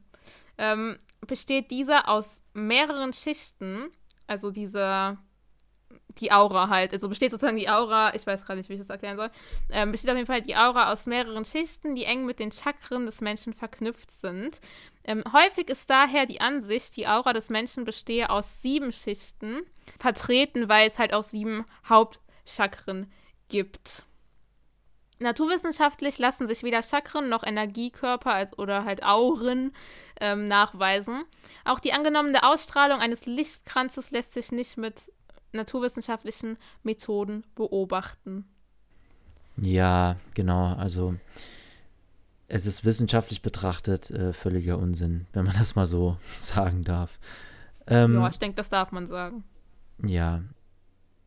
ähm, besteht dieser aus mehreren Schichten, also dieser die Aura halt. Also besteht sozusagen die Aura, ich weiß gerade nicht, wie ich das erklären soll, ähm, besteht auf jeden Fall die Aura aus mehreren Schichten, die eng mit den Chakren des Menschen verknüpft sind. Ähm, häufig ist daher die Ansicht, die Aura des Menschen bestehe aus sieben Schichten, vertreten, weil es halt auch sieben Hauptchakren gibt. Naturwissenschaftlich lassen sich weder Chakren noch Energiekörper als, oder halt Auren ähm, nachweisen. Auch die angenommene Ausstrahlung eines Lichtkranzes lässt sich nicht mit naturwissenschaftlichen Methoden beobachten. Ja, genau. Also es ist wissenschaftlich betrachtet äh, völliger Unsinn, wenn man das mal so sagen darf. Ähm, ja, ich denke, das darf man sagen. Ja.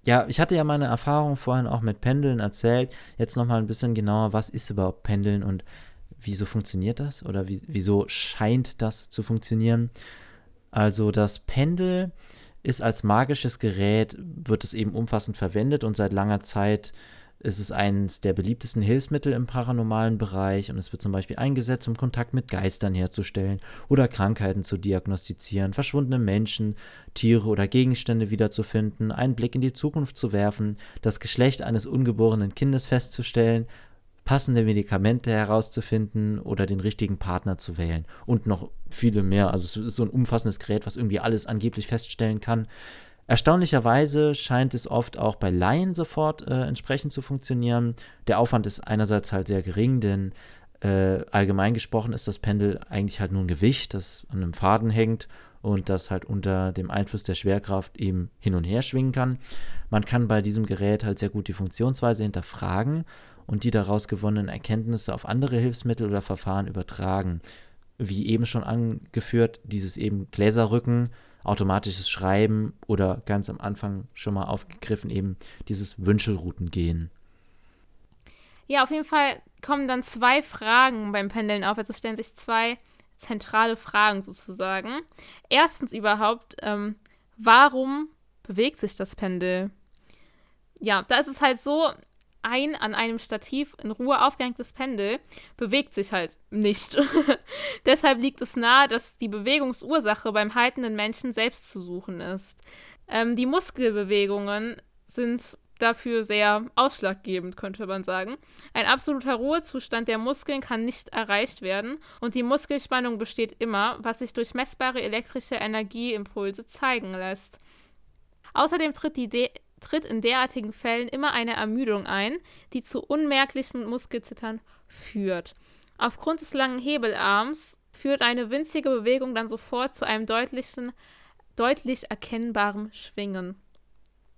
Ja, ich hatte ja meine Erfahrung vorhin auch mit Pendeln erzählt. Jetzt nochmal ein bisschen genauer, was ist überhaupt Pendeln und wieso funktioniert das oder wie, wieso scheint das zu funktionieren? Also das Pendel ist als magisches Gerät, wird es eben umfassend verwendet und seit langer Zeit ist es eines der beliebtesten Hilfsmittel im paranormalen Bereich und es wird zum Beispiel eingesetzt, um Kontakt mit Geistern herzustellen oder Krankheiten zu diagnostizieren, verschwundene Menschen, Tiere oder Gegenstände wiederzufinden, einen Blick in die Zukunft zu werfen, das Geschlecht eines ungeborenen Kindes festzustellen, passende Medikamente herauszufinden oder den richtigen Partner zu wählen und noch viele mehr. Also es ist so ein umfassendes Gerät, was irgendwie alles angeblich feststellen kann. Erstaunlicherweise scheint es oft auch bei Laien sofort äh, entsprechend zu funktionieren. Der Aufwand ist einerseits halt sehr gering, denn äh, allgemein gesprochen ist das Pendel eigentlich halt nur ein Gewicht, das an einem Faden hängt und das halt unter dem Einfluss der Schwerkraft eben hin und her schwingen kann. Man kann bei diesem Gerät halt sehr gut die Funktionsweise hinterfragen und die daraus gewonnenen Erkenntnisse auf andere Hilfsmittel oder Verfahren übertragen. Wie eben schon angeführt, dieses eben Gläserrücken automatisches Schreiben oder ganz am Anfang schon mal aufgegriffen eben dieses Wünschelroutengehen. Ja, auf jeden Fall kommen dann zwei Fragen beim Pendeln auf. Also stellen sich zwei zentrale Fragen sozusagen. Erstens überhaupt, ähm, warum bewegt sich das Pendel? Ja, da ist es halt so, ein an einem Stativ in Ruhe aufgehängtes Pendel bewegt sich halt nicht. Deshalb liegt es nahe, dass die Bewegungsursache beim haltenden Menschen selbst zu suchen ist. Ähm, die Muskelbewegungen sind dafür sehr ausschlaggebend, könnte man sagen. Ein absoluter Ruhezustand der Muskeln kann nicht erreicht werden und die Muskelspannung besteht immer, was sich durch messbare elektrische Energieimpulse zeigen lässt. Außerdem tritt die De tritt in derartigen Fällen immer eine Ermüdung ein, die zu unmerklichen Muskelzittern führt. Aufgrund des langen Hebelarms führt eine winzige Bewegung dann sofort zu einem deutlichen, deutlich erkennbaren Schwingen.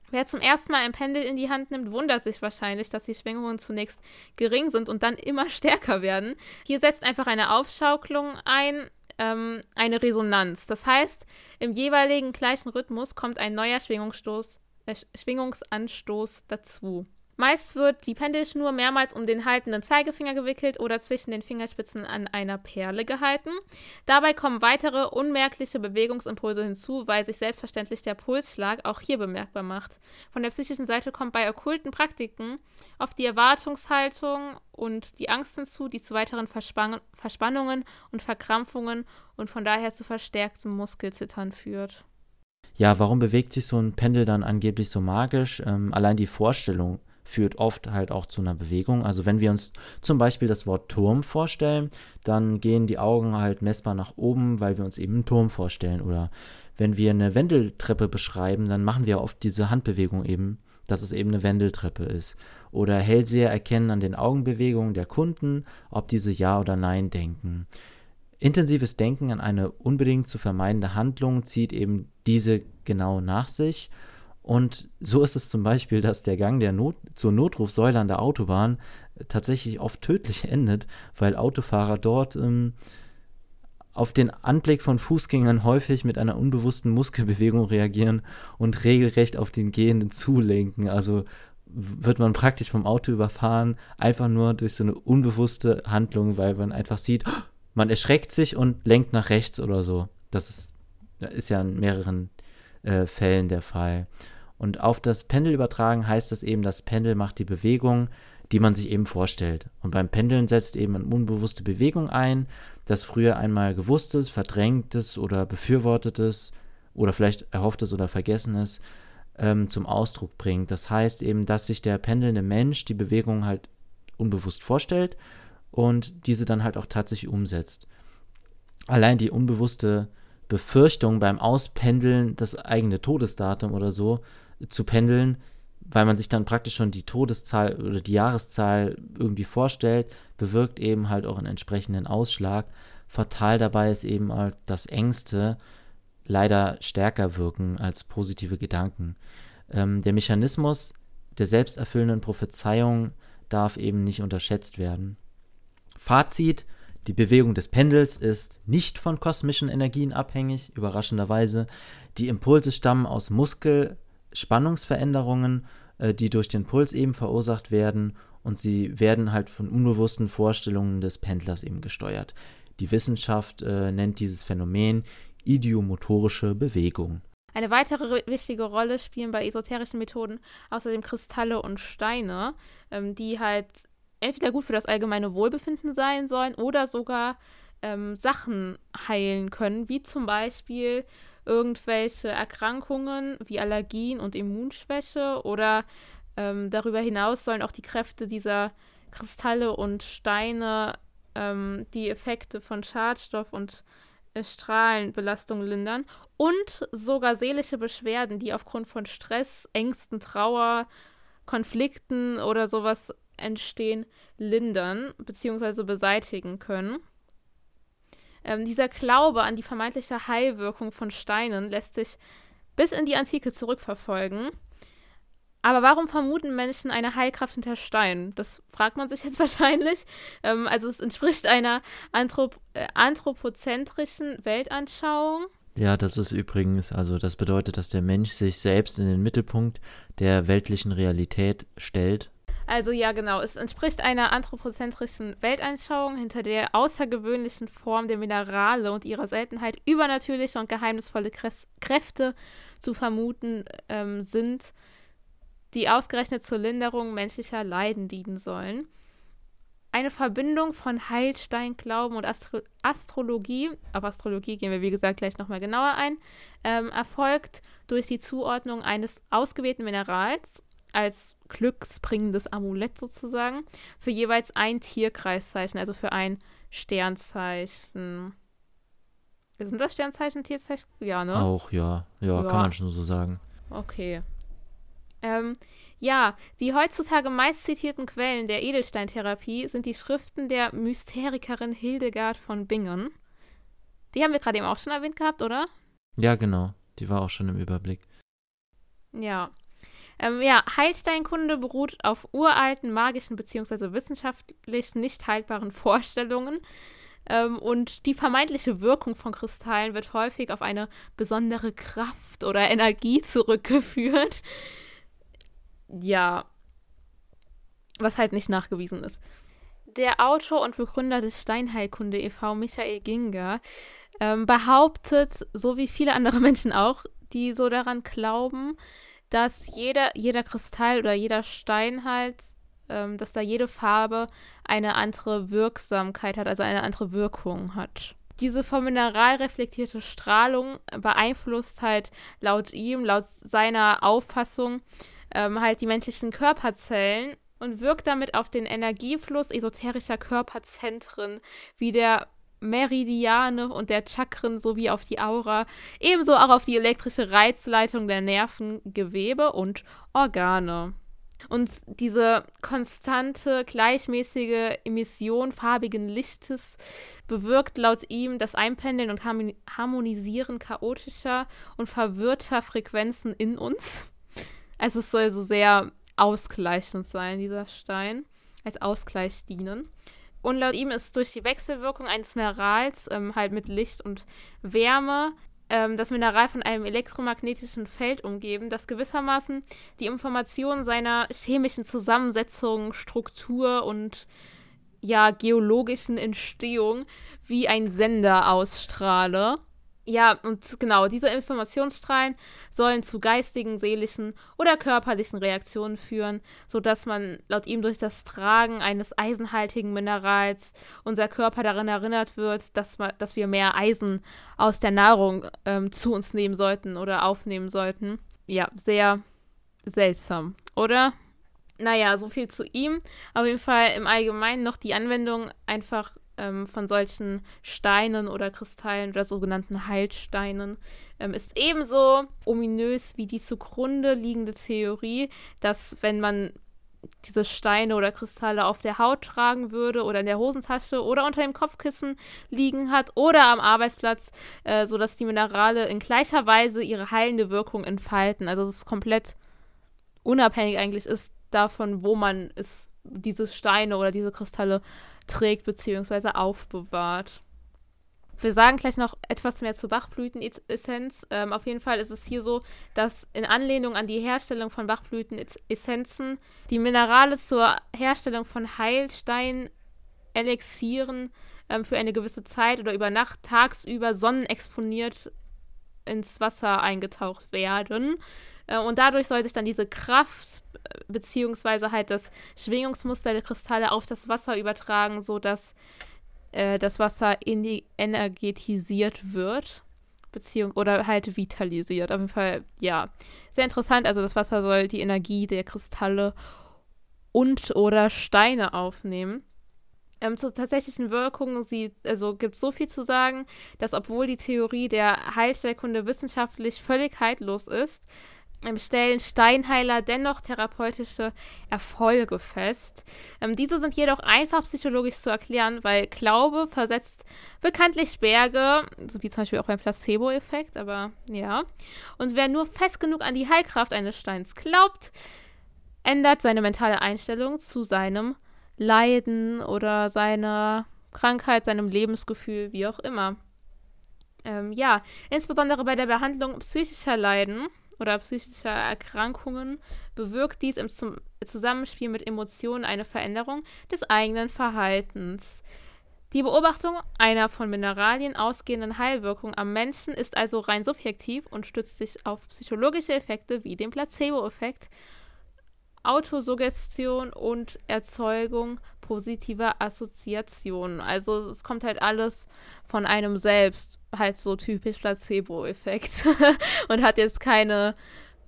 Wer zum ersten Mal ein Pendel in die Hand nimmt, wundert sich wahrscheinlich, dass die Schwingungen zunächst gering sind und dann immer stärker werden. Hier setzt einfach eine Aufschaukelung ein, ähm, eine Resonanz. Das heißt, im jeweiligen gleichen Rhythmus kommt ein neuer Schwingungsstoß Schwingungsanstoß dazu. Meist wird die Pendelschnur mehrmals um den haltenden Zeigefinger gewickelt oder zwischen den Fingerspitzen an einer Perle gehalten. Dabei kommen weitere unmerkliche Bewegungsimpulse hinzu, weil sich selbstverständlich der Pulsschlag auch hier bemerkbar macht. Von der psychischen Seite kommt bei okkulten Praktiken oft die Erwartungshaltung und die Angst hinzu, die zu weiteren Verspann Verspannungen und Verkrampfungen und von daher zu verstärktem Muskelzittern führt ja, warum bewegt sich so ein Pendel dann angeblich so magisch? Ähm, allein die Vorstellung führt oft halt auch zu einer Bewegung. Also wenn wir uns zum Beispiel das Wort Turm vorstellen, dann gehen die Augen halt messbar nach oben, weil wir uns eben einen Turm vorstellen. Oder wenn wir eine Wendeltreppe beschreiben, dann machen wir oft diese Handbewegung eben, dass es eben eine Wendeltreppe ist. Oder Hellseher erkennen an den Augenbewegungen der Kunden, ob diese Ja oder Nein denken. Intensives Denken an eine unbedingt zu vermeidende Handlung zieht eben diese genau nach sich. Und so ist es zum Beispiel, dass der Gang der Not zur Notrufsäule an der Autobahn tatsächlich oft tödlich endet, weil Autofahrer dort ähm, auf den Anblick von Fußgängern häufig mit einer unbewussten Muskelbewegung reagieren und regelrecht auf den Gehenden zulenken. Also wird man praktisch vom Auto überfahren, einfach nur durch so eine unbewusste Handlung, weil man einfach sieht, man erschreckt sich und lenkt nach rechts oder so. Das ist, ist ja in mehreren äh, Fällen der Fall. Und auf das Pendel übertragen heißt das eben, das Pendel macht die Bewegung, die man sich eben vorstellt. Und beim Pendeln setzt eben eine unbewusste Bewegung ein, das früher einmal gewusstes, verdrängtes oder befürwortetes oder vielleicht erhofftes oder vergessenes ähm, zum Ausdruck bringt. Das heißt eben, dass sich der pendelnde Mensch die Bewegung halt unbewusst vorstellt und diese dann halt auch tatsächlich umsetzt. Allein die unbewusste Befürchtung beim Auspendeln das eigene Todesdatum oder so zu pendeln, weil man sich dann praktisch schon die Todeszahl oder die Jahreszahl irgendwie vorstellt, bewirkt eben halt auch einen entsprechenden Ausschlag. Fatal dabei ist eben halt, dass Ängste leider stärker wirken als positive Gedanken. Ähm, der Mechanismus der selbsterfüllenden Prophezeiung darf eben nicht unterschätzt werden. Fazit: Die Bewegung des Pendels ist nicht von kosmischen Energien abhängig, überraschenderweise. Die Impulse stammen aus Muskelspannungsveränderungen, äh, die durch den Puls eben verursacht werden und sie werden halt von unbewussten Vorstellungen des Pendlers eben gesteuert. Die Wissenschaft äh, nennt dieses Phänomen idiomotorische Bewegung. Eine weitere wichtige Rolle spielen bei esoterischen Methoden außerdem Kristalle und Steine, ähm, die halt entweder gut für das allgemeine Wohlbefinden sein sollen oder sogar ähm, Sachen heilen können, wie zum Beispiel irgendwelche Erkrankungen wie Allergien und Immunschwäche oder ähm, darüber hinaus sollen auch die Kräfte dieser Kristalle und Steine ähm, die Effekte von Schadstoff und äh, Strahlenbelastung lindern und sogar seelische Beschwerden, die aufgrund von Stress, Ängsten, Trauer, Konflikten oder sowas entstehen, lindern bzw. beseitigen können. Ähm, dieser Glaube an die vermeintliche Heilwirkung von Steinen lässt sich bis in die Antike zurückverfolgen. Aber warum vermuten Menschen eine Heilkraft hinter Steinen? Das fragt man sich jetzt wahrscheinlich. Ähm, also es entspricht einer Anthrop äh, anthropozentrischen Weltanschauung. Ja, das ist übrigens, also das bedeutet, dass der Mensch sich selbst in den Mittelpunkt der weltlichen Realität stellt also ja, genau. Es entspricht einer anthropozentrischen Weltanschauung, hinter der außergewöhnlichen Form der Minerale und ihrer Seltenheit übernatürliche und geheimnisvolle Kräfte zu vermuten ähm, sind, die ausgerechnet zur Linderung menschlicher Leiden dienen sollen. Eine Verbindung von Heilsteinglauben und Astro Astrologie, auf Astrologie gehen wir wie gesagt gleich nochmal genauer ein, ähm, erfolgt durch die Zuordnung eines ausgewählten Minerals als glücksbringendes Amulett sozusagen für jeweils ein Tierkreiszeichen, also für ein Sternzeichen. Sind das Sternzeichen, Tierzeichen? Ja, ne? Auch, ja. Ja, ja. kann man schon so sagen. Okay. Ähm, ja, die heutzutage meist zitierten Quellen der Edelsteintherapie sind die Schriften der Mysterikerin Hildegard von Bingen. Die haben wir gerade eben auch schon erwähnt gehabt, oder? Ja, genau. Die war auch schon im Überblick. Ja. Ähm, ja, Heilsteinkunde beruht auf uralten, magischen bzw. wissenschaftlich nicht haltbaren Vorstellungen. Ähm, und die vermeintliche Wirkung von Kristallen wird häufig auf eine besondere Kraft oder Energie zurückgeführt. Ja, was halt nicht nachgewiesen ist. Der Autor und Begründer des Steinheilkunde e.V., Michael Ginger, ähm, behauptet, so wie viele andere Menschen auch, die so daran glauben, dass jeder, jeder Kristall oder jeder Stein halt, ähm, dass da jede Farbe eine andere Wirksamkeit hat, also eine andere Wirkung hat. Diese vom Mineral reflektierte Strahlung beeinflusst halt laut ihm, laut seiner Auffassung, ähm, halt die menschlichen Körperzellen und wirkt damit auf den Energiefluss esoterischer Körperzentren wie der Meridiane und der Chakren sowie auf die Aura, ebenso auch auf die elektrische Reizleitung der Nervengewebe und Organe. Und diese konstante, gleichmäßige Emission farbigen Lichtes bewirkt laut ihm das Einpendeln und Harmonisieren chaotischer und verwirrter Frequenzen in uns. Also es soll so sehr ausgleichend sein, dieser Stein, als Ausgleich dienen. Und laut ihm ist durch die Wechselwirkung eines Minerals, ähm, halt mit Licht und Wärme, ähm, das Mineral von einem elektromagnetischen Feld umgeben, das gewissermaßen die Informationen seiner chemischen Zusammensetzung, Struktur und ja, geologischen Entstehung wie ein Sender ausstrahle. Ja, und genau, diese Informationsstrahlen sollen zu geistigen, seelischen oder körperlichen Reaktionen führen, sodass man laut ihm durch das Tragen eines eisenhaltigen Minerals unser Körper daran erinnert wird, dass, man, dass wir mehr Eisen aus der Nahrung ähm, zu uns nehmen sollten oder aufnehmen sollten. Ja, sehr seltsam, oder? Naja, so viel zu ihm. Auf jeden Fall im Allgemeinen noch die Anwendung einfach ähm, von solchen Steinen oder Kristallen oder sogenannten Heilsteinen ähm, ist ebenso ominös wie die zugrunde liegende Theorie, dass wenn man diese Steine oder Kristalle auf der Haut tragen würde oder in der Hosentasche oder unter dem Kopfkissen liegen hat oder am Arbeitsplatz, äh, sodass die Minerale in gleicher Weise ihre heilende Wirkung entfalten. Also es ist komplett unabhängig eigentlich ist davon, wo man es, diese Steine oder diese Kristalle trägt bzw. aufbewahrt. Wir sagen gleich noch etwas mehr zur Bachblütenessenz. Ähm, auf jeden Fall ist es hier so, dass in Anlehnung an die Herstellung von Bachblütenessenzen die Minerale zur Herstellung von Heilstein-Elixieren ähm, für eine gewisse Zeit oder über Nacht tagsüber sonnenexponiert ins Wasser eingetaucht werden. Äh, und dadurch soll sich dann diese Kraft beziehungsweise halt das Schwingungsmuster der Kristalle auf das Wasser übertragen, sodass äh, das Wasser energetisiert wird. Beziehung oder halt vitalisiert. Auf jeden Fall, ja. Sehr interessant. Also das Wasser soll die Energie der Kristalle und oder Steine aufnehmen. Ähm, zur tatsächlichen Wirkung sie, also gibt es so viel zu sagen, dass obwohl die Theorie der Heilstellkunde wissenschaftlich völlig haltlos ist, stellen Steinheiler dennoch therapeutische Erfolge fest. Ähm, diese sind jedoch einfach psychologisch zu erklären, weil Glaube versetzt bekanntlich Berge, so wie zum Beispiel auch beim Placebo-Effekt, aber ja. Und wer nur fest genug an die Heilkraft eines Steins glaubt, ändert seine mentale Einstellung zu seinem Leiden oder seiner Krankheit, seinem Lebensgefühl, wie auch immer. Ähm, ja, insbesondere bei der Behandlung psychischer Leiden oder psychischer Erkrankungen bewirkt dies im Zusammenspiel mit Emotionen eine Veränderung des eigenen Verhaltens. Die Beobachtung einer von Mineralien ausgehenden Heilwirkung am Menschen ist also rein subjektiv und stützt sich auf psychologische Effekte wie den Placebo-Effekt Autosuggestion und Erzeugung positiver Assoziationen. Also es kommt halt alles von einem selbst, halt so typisch Placebo-Effekt und hat jetzt keine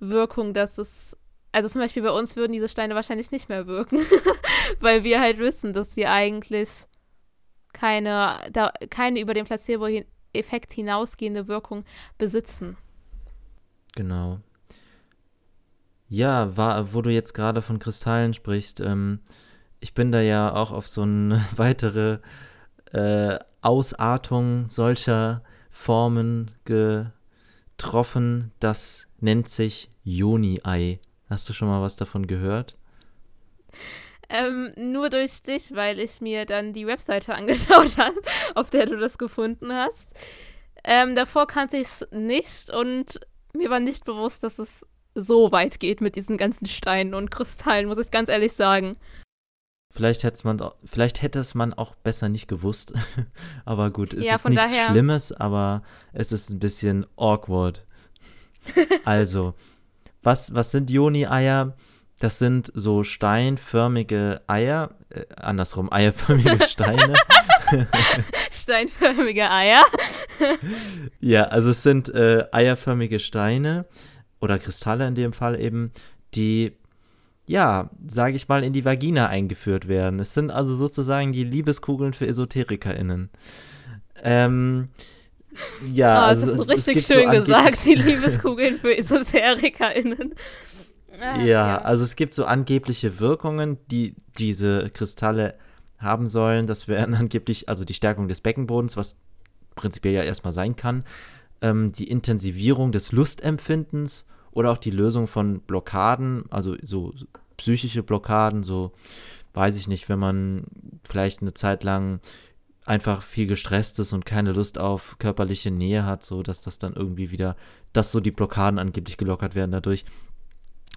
Wirkung, dass es, also zum Beispiel bei uns würden diese Steine wahrscheinlich nicht mehr wirken, weil wir halt wissen, dass sie eigentlich keine, da, keine über den Placebo-Effekt hinausgehende Wirkung besitzen. Genau. Ja, war, wo du jetzt gerade von Kristallen sprichst, ähm, ich bin da ja auch auf so eine weitere äh, Ausartung solcher Formen getroffen. Das nennt sich Joni-Ei. Hast du schon mal was davon gehört? Ähm, nur durch dich, weil ich mir dann die Webseite angeschaut habe, auf der du das gefunden hast. Ähm, davor kannte ich es nicht und mir war nicht bewusst, dass es so weit geht mit diesen ganzen Steinen und Kristallen, muss ich ganz ehrlich sagen. Vielleicht hätte man, vielleicht hätte es man auch besser nicht gewusst. aber gut, es ja, ist nichts daher... Schlimmes, aber es ist ein bisschen awkward. also, was, was sind Joni-Eier? Das sind so steinförmige Eier, äh, andersrum, eierförmige Steine. Steinförmige Eier. ja, also es sind äh, eierförmige Steine, oder Kristalle in dem Fall eben, die, ja, sage ich mal, in die Vagina eingeführt werden. Es sind also sozusagen die Liebeskugeln für EsoterikerInnen. Ähm, ja, oh, also das ist es, richtig es schön so gesagt, die Liebeskugeln für EsoterikerInnen. Ah, ja, ja, also es gibt so angebliche Wirkungen, die diese Kristalle haben sollen. Das wären angeblich, also die Stärkung des Beckenbodens, was prinzipiell ja erstmal sein kann, ähm, die Intensivierung des Lustempfindens oder auch die Lösung von Blockaden, also so psychische Blockaden, so weiß ich nicht, wenn man vielleicht eine Zeit lang einfach viel gestresst ist und keine Lust auf körperliche Nähe hat, so dass das dann irgendwie wieder, dass so die Blockaden angeblich gelockert werden dadurch.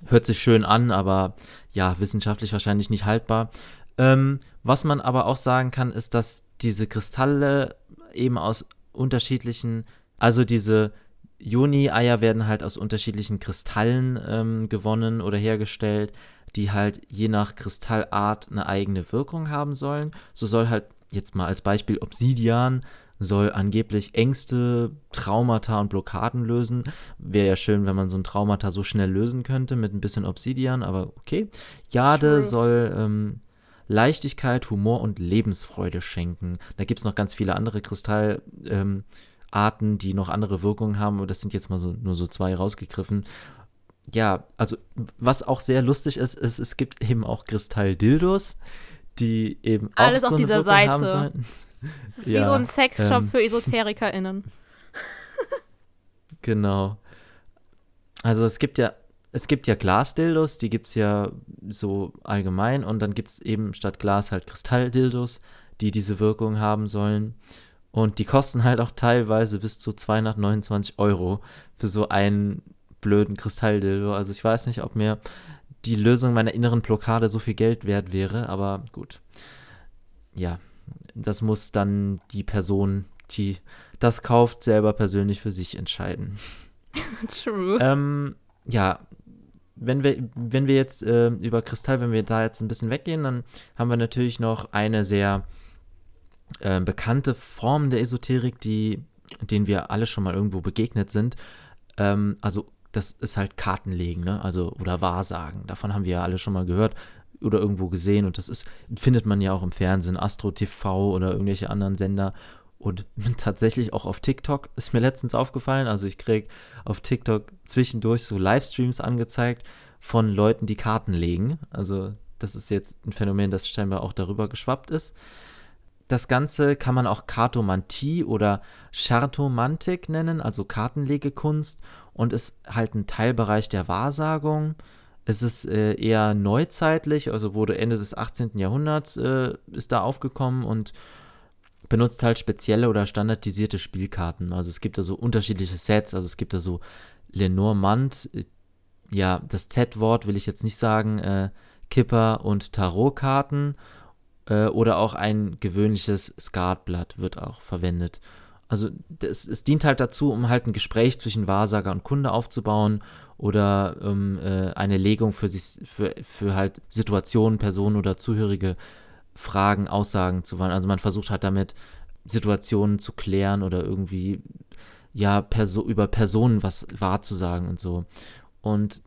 Hört sich schön an, aber ja, wissenschaftlich wahrscheinlich nicht haltbar. Ähm, was man aber auch sagen kann, ist, dass diese Kristalle eben aus unterschiedlichen, also diese Juni-Eier werden halt aus unterschiedlichen Kristallen ähm, gewonnen oder hergestellt, die halt je nach Kristallart eine eigene Wirkung haben sollen. So soll halt jetzt mal als Beispiel Obsidian soll angeblich Ängste, Traumata und Blockaden lösen. Wäre ja schön, wenn man so ein Traumata so schnell lösen könnte mit ein bisschen Obsidian, aber okay. Jade True. soll ähm, Leichtigkeit, Humor und Lebensfreude schenken. Da gibt es noch ganz viele andere Kristallarten, ähm, die noch andere Wirkungen haben, aber das sind jetzt mal so, nur so zwei rausgegriffen. Ja, also was auch sehr lustig ist, ist, es gibt eben auch Kristalldildos, die eben Alles auch so auf eine dieser Wirkung Seite. haben sollen. Das ist wie so ein Sexshop ähm, für EsoterikerInnen. Genau. Also es gibt ja, es gibt ja Glasdildos, die gibt es ja so allgemein und dann gibt es eben statt Glas halt Kristalldildos, die diese Wirkung haben sollen. Und die kosten halt auch teilweise bis zu 229 Euro für so einen blöden Kristalldildo. Also ich weiß nicht, ob mir die Lösung meiner inneren Blockade so viel Geld wert wäre, aber gut. Ja, das muss dann die Person, die das kauft, selber persönlich für sich entscheiden. True. Ähm, ja, wenn wir, wenn wir jetzt äh, über Kristall, wenn wir da jetzt ein bisschen weggehen, dann haben wir natürlich noch eine sehr äh, bekannte Form der Esoterik, die, denen wir alle schon mal irgendwo begegnet sind. Ähm, also das ist halt Kartenlegen, ne? Also oder Wahrsagen. Davon haben wir ja alle schon mal gehört oder irgendwo gesehen und das ist findet man ja auch im Fernsehen, Astro TV oder irgendwelche anderen Sender und tatsächlich auch auf TikTok ist mir letztens aufgefallen. Also ich kriege auf TikTok zwischendurch so Livestreams angezeigt von Leuten, die Karten legen. Also das ist jetzt ein Phänomen, das scheinbar auch darüber geschwappt ist. Das Ganze kann man auch Kartomantie oder Chartomantik nennen, also Kartenlegekunst und ist halt ein Teilbereich der Wahrsagung. Es ist äh, eher neuzeitlich, also wurde Ende des 18. Jahrhunderts äh, ist da aufgekommen und benutzt halt spezielle oder standardisierte Spielkarten. Also es gibt da so unterschiedliche Sets, also es gibt da so Lenormand, äh, ja, das Z-Wort will ich jetzt nicht sagen, äh, Kipper und Tarotkarten äh, oder auch ein gewöhnliches Skatblatt wird auch verwendet. Also das, es dient halt dazu, um halt ein Gespräch zwischen Wahrsager und Kunde aufzubauen oder um äh, eine Legung für sich, für, für halt Situationen, Personen oder Zuhörige Fragen, Aussagen zu wandeln. Also man versucht halt damit Situationen zu klären oder irgendwie ja Perso über Personen was wahrzusagen und so. Und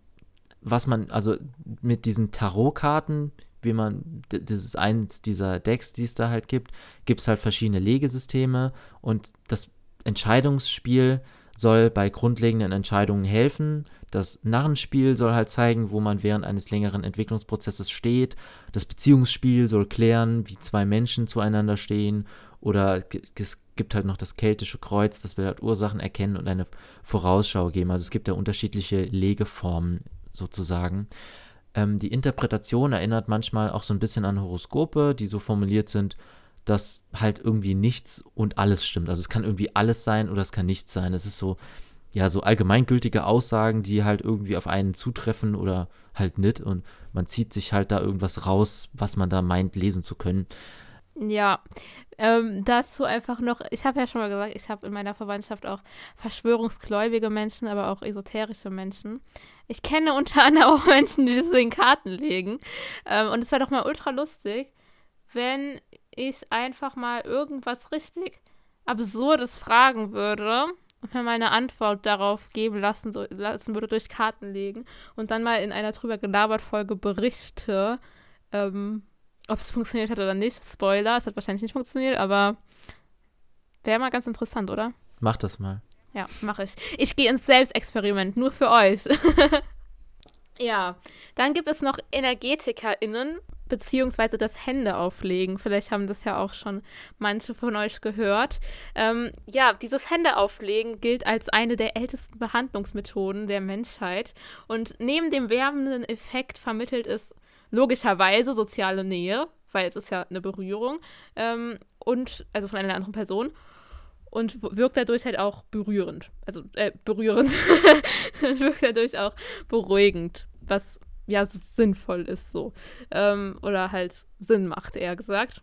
was man, also mit diesen Tarotkarten, wie man, das ist eins dieser Decks, die es da halt gibt, gibt es halt verschiedene Legesysteme und das Entscheidungsspiel soll bei grundlegenden Entscheidungen helfen. Das Narrenspiel soll halt zeigen, wo man während eines längeren Entwicklungsprozesses steht. Das Beziehungsspiel soll klären, wie zwei Menschen zueinander stehen. Oder es gibt halt noch das keltische Kreuz, das will halt Ursachen erkennen und eine Vorausschau geben. Also es gibt ja unterschiedliche Legeformen sozusagen. Ähm, die Interpretation erinnert manchmal auch so ein bisschen an Horoskope, die so formuliert sind, dass halt irgendwie nichts und alles stimmt. Also es kann irgendwie alles sein oder es kann nichts sein. Es ist so, ja, so allgemeingültige Aussagen, die halt irgendwie auf einen zutreffen oder halt nicht. Und man zieht sich halt da irgendwas raus, was man da meint, lesen zu können. Ja, ähm, dazu einfach noch, ich habe ja schon mal gesagt, ich habe in meiner Verwandtschaft auch verschwörungsgläubige Menschen, aber auch esoterische Menschen. Ich kenne unter anderem auch Menschen, die deswegen Karten legen. Ähm, und es wäre doch mal ultra lustig, wenn ich einfach mal irgendwas richtig Absurdes fragen würde und mir meine Antwort darauf geben lassen, so, lassen würde durch Karten legen und dann mal in einer drüber gelabert Folge berichte, ähm, ob es funktioniert hat oder nicht. Spoiler, es hat wahrscheinlich nicht funktioniert, aber wäre mal ganz interessant, oder? Mach das mal. Ja, mache ich. Ich gehe ins Selbstexperiment, nur für euch. ja, dann gibt es noch EnergetikerInnen, beziehungsweise das Händeauflegen. Vielleicht haben das ja auch schon manche von euch gehört. Ähm, ja, dieses Händeauflegen gilt als eine der ältesten Behandlungsmethoden der Menschheit. Und neben dem wärmenden Effekt vermittelt es logischerweise soziale Nähe, weil es ist ja eine Berührung, ähm, und also von einer anderen Person. Und wirkt dadurch halt auch berührend. Also äh, berührend. wirkt dadurch auch beruhigend, was ja sinnvoll ist so. Ähm, oder halt Sinn macht, eher gesagt.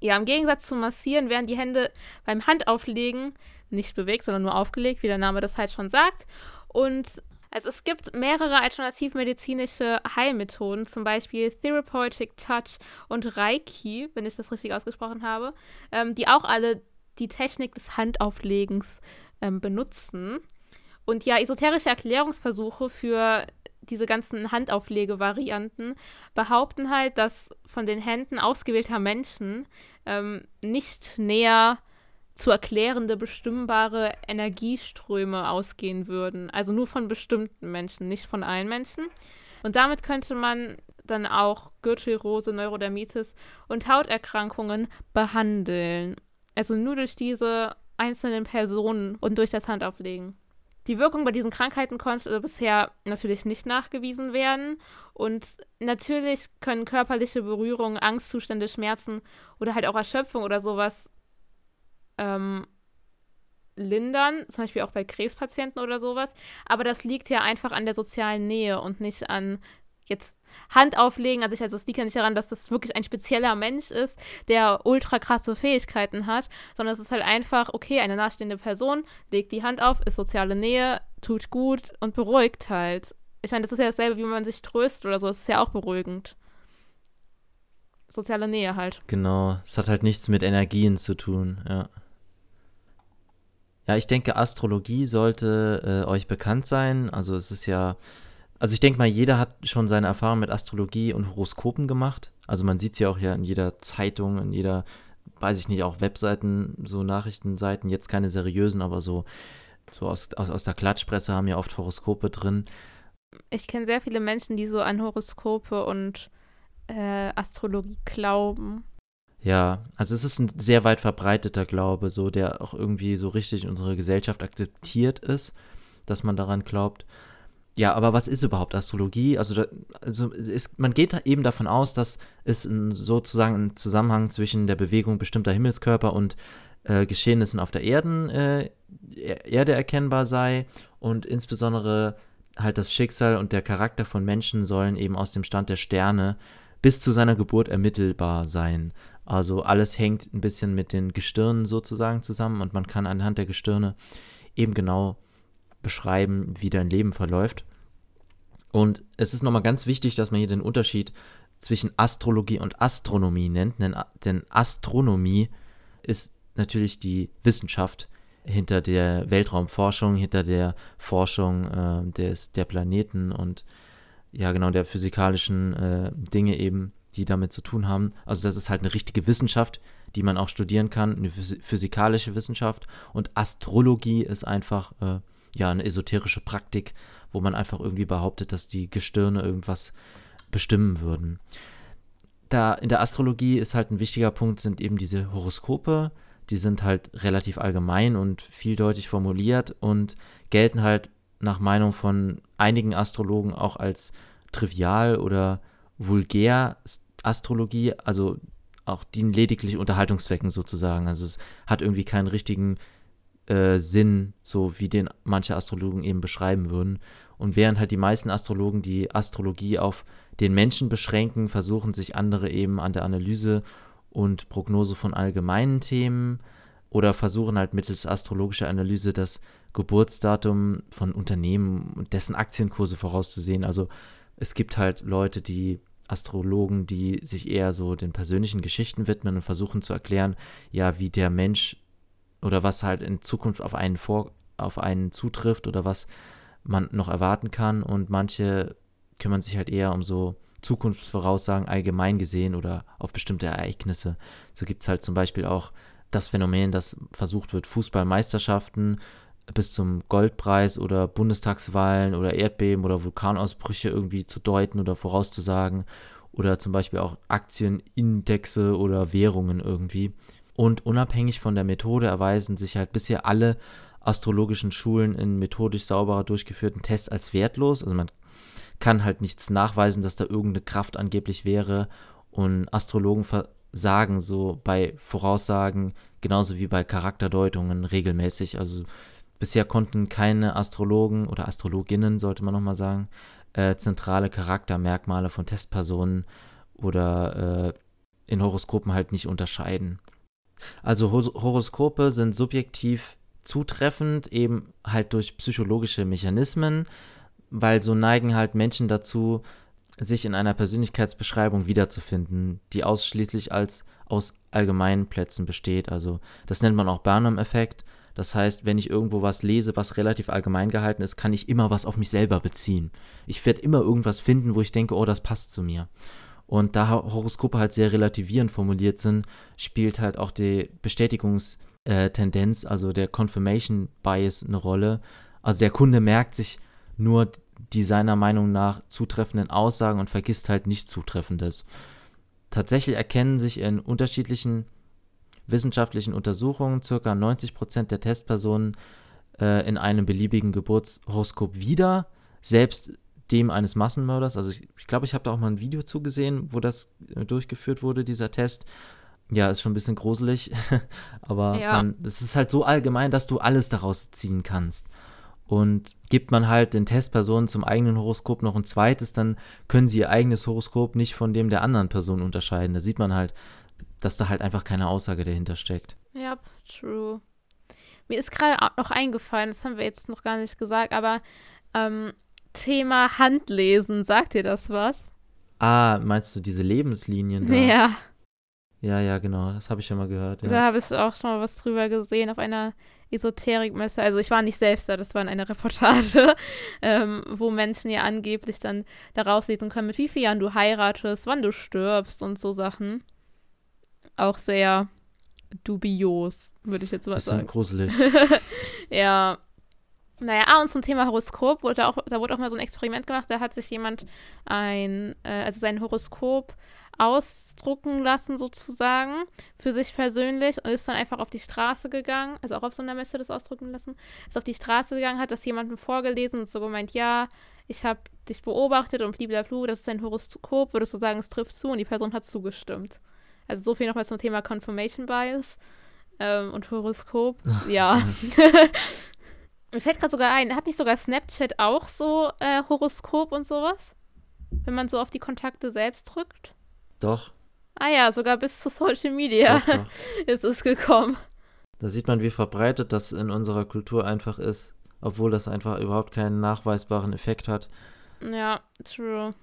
Ja, im Gegensatz zum Massieren werden die Hände beim Handauflegen nicht bewegt, sondern nur aufgelegt, wie der Name das halt schon sagt. Und also es gibt mehrere alternativmedizinische Heilmethoden, zum Beispiel Therapeutic Touch und Reiki, wenn ich das richtig ausgesprochen habe, ähm, die auch alle die Technik des Handauflegens ähm, benutzen. Und ja, esoterische Erklärungsversuche für diese ganzen Handauflege-Varianten behaupten halt, dass von den Händen ausgewählter Menschen ähm, nicht näher zu erklärende, bestimmbare Energieströme ausgehen würden. Also nur von bestimmten Menschen, nicht von allen Menschen. Und damit könnte man dann auch Gürtelrose, Neurodermitis und Hauterkrankungen behandeln. Also nur durch diese einzelnen Personen und durch das Handauflegen. Die Wirkung bei diesen Krankheiten konnte bisher natürlich nicht nachgewiesen werden. Und natürlich können körperliche Berührungen, Angstzustände, Schmerzen oder halt auch Erschöpfung oder sowas ähm, lindern, zum Beispiel auch bei Krebspatienten oder sowas. Aber das liegt ja einfach an der sozialen Nähe und nicht an jetzt Hand auflegen an sich. Also es liegt ja nicht daran, dass das wirklich ein spezieller Mensch ist, der ultra krasse Fähigkeiten hat, sondern es ist halt einfach, okay, eine nahestehende Person legt die Hand auf, ist soziale Nähe, tut gut und beruhigt halt. Ich meine, das ist ja dasselbe, wie man sich tröstet oder so. Das ist ja auch beruhigend. Soziale Nähe halt. Genau. Es hat halt nichts mit Energien zu tun, ja. Ja, ich denke, Astrologie sollte äh, euch bekannt sein. Also es ist ja also ich denke mal, jeder hat schon seine Erfahrung mit Astrologie und Horoskopen gemacht. Also man sieht es ja auch ja in jeder Zeitung, in jeder, weiß ich nicht, auch Webseiten, so Nachrichtenseiten, jetzt keine seriösen, aber so, so aus, aus, aus der Klatschpresse haben ja oft Horoskope drin. Ich kenne sehr viele Menschen, die so an Horoskope und äh, Astrologie glauben. Ja, also es ist ein sehr weit verbreiteter Glaube, so der auch irgendwie so richtig in unserer Gesellschaft akzeptiert ist, dass man daran glaubt. Ja, aber was ist überhaupt Astrologie? Also, da, also ist, man geht eben davon aus, dass es ein, sozusagen ein Zusammenhang zwischen der Bewegung bestimmter Himmelskörper und äh, Geschehnissen auf der Erden, äh, Erde erkennbar sei und insbesondere halt das Schicksal und der Charakter von Menschen sollen eben aus dem Stand der Sterne bis zu seiner Geburt ermittelbar sein. Also alles hängt ein bisschen mit den Gestirnen sozusagen zusammen und man kann anhand der Gestirne eben genau beschreiben, wie dein Leben verläuft. Und es ist nochmal ganz wichtig, dass man hier den Unterschied zwischen Astrologie und Astronomie nennt, denn Astronomie ist natürlich die Wissenschaft hinter der Weltraumforschung, hinter der Forschung äh, des, der Planeten und ja genau der physikalischen äh, Dinge eben, die damit zu tun haben. Also das ist halt eine richtige Wissenschaft, die man auch studieren kann, eine physikalische Wissenschaft und Astrologie ist einfach äh, ja eine esoterische Praktik, wo man einfach irgendwie behauptet, dass die Gestirne irgendwas bestimmen würden. Da in der Astrologie ist halt ein wichtiger Punkt, sind eben diese Horoskope. Die sind halt relativ allgemein und vieldeutig formuliert und gelten halt nach Meinung von einigen Astrologen auch als trivial oder vulgär Astrologie, also auch dienen lediglich Unterhaltungszwecken sozusagen. Also es hat irgendwie keinen richtigen äh, Sinn, so wie den manche Astrologen eben beschreiben würden. Und während halt die meisten Astrologen die Astrologie auf den Menschen beschränken, versuchen sich andere eben an der Analyse und Prognose von allgemeinen Themen oder versuchen halt mittels astrologischer Analyse das Geburtsdatum von Unternehmen und dessen Aktienkurse vorauszusehen. Also es gibt halt Leute, die Astrologen, die sich eher so den persönlichen Geschichten widmen und versuchen zu erklären, ja, wie der Mensch oder was halt in Zukunft auf einen vor, auf einen zutrifft oder was man noch erwarten kann und manche kümmern sich halt eher um so Zukunftsvoraussagen allgemein gesehen oder auf bestimmte Ereignisse. So gibt es halt zum Beispiel auch das Phänomen, dass versucht wird, Fußballmeisterschaften bis zum Goldpreis oder Bundestagswahlen oder Erdbeben oder Vulkanausbrüche irgendwie zu deuten oder vorauszusagen oder zum Beispiel auch Aktienindexe oder Währungen irgendwie. Und unabhängig von der Methode erweisen sich halt bisher alle astrologischen Schulen in methodisch sauberer durchgeführten Tests als wertlos. Also man kann halt nichts nachweisen, dass da irgendeine Kraft angeblich wäre. Und Astrologen versagen so bei Voraussagen genauso wie bei Charakterdeutungen regelmäßig. Also bisher konnten keine Astrologen oder Astrologinnen, sollte man nochmal sagen, äh, zentrale Charaktermerkmale von Testpersonen oder äh, in Horoskopen halt nicht unterscheiden. Also Horoskope sind subjektiv zutreffend, eben halt durch psychologische Mechanismen, weil so neigen halt Menschen dazu, sich in einer Persönlichkeitsbeschreibung wiederzufinden, die ausschließlich als aus allgemeinen Plätzen besteht. Also das nennt man auch Barnum-Effekt. Das heißt, wenn ich irgendwo was lese, was relativ allgemein gehalten ist, kann ich immer was auf mich selber beziehen. Ich werde immer irgendwas finden, wo ich denke, oh, das passt zu mir. Und da Horoskope halt sehr relativierend formuliert sind, spielt halt auch die Bestätigungstendenz, also der Confirmation Bias, eine Rolle. Also der Kunde merkt sich nur die seiner Meinung nach zutreffenden Aussagen und vergisst halt nicht Zutreffendes. Tatsächlich erkennen sich in unterschiedlichen wissenschaftlichen Untersuchungen ca. 90% der Testpersonen äh, in einem beliebigen Geburtshoroskop wieder, selbst dem eines Massenmörders. Also ich, ich glaube, ich habe da auch mal ein Video zugesehen, wo das äh, durchgeführt wurde, dieser Test. Ja, ist schon ein bisschen gruselig, aber ja. es ist halt so allgemein, dass du alles daraus ziehen kannst. Und gibt man halt den Testpersonen zum eigenen Horoskop noch ein zweites, dann können sie ihr eigenes Horoskop nicht von dem der anderen Person unterscheiden. Da sieht man halt, dass da halt einfach keine Aussage dahinter steckt. Ja, true. Mir ist gerade noch eingefallen, das haben wir jetzt noch gar nicht gesagt, aber ähm, Thema Handlesen, sagt dir das was? Ah, meinst du diese Lebenslinien da? Ja. Ja, ja, genau, das habe ich schon mal gehört. Ja. Da habe ich auch schon mal was drüber gesehen auf einer Esoterikmesse. Also ich war nicht selbst da, das war in einer Reportage, ähm, wo Menschen ja angeblich dann daraus lesen können, mit wie vielen Jahren du heiratest, wann du stirbst und so Sachen auch sehr dubios, würde ich jetzt mal Bisschen sagen. gruselig. ja. Naja, ah, und zum Thema Horoskop wurde auch, da wurde auch mal so ein Experiment gemacht, da hat sich jemand ein, äh, also sein Horoskop ausdrucken lassen, sozusagen, für sich persönlich und ist dann einfach auf die Straße gegangen, also auch auf so einer Messe das ausdrucken lassen, ist auf die Straße gegangen, hat das jemandem vorgelesen und so gemeint, ja, ich habe dich beobachtet und blablabla, das ist dein Horoskop, würdest du sagen, es trifft zu und die Person hat zugestimmt. Also so viel nochmal zum Thema Confirmation Bias ähm, und Horoskop. ja. Mir fällt gerade sogar ein, hat nicht sogar Snapchat auch so äh, Horoskop und sowas? Wenn man so auf die Kontakte selbst drückt? Doch. Ah ja, sogar bis zu Social Media doch, doch. ist es gekommen. Da sieht man, wie verbreitet das in unserer Kultur einfach ist, obwohl das einfach überhaupt keinen nachweisbaren Effekt hat. Ja, true.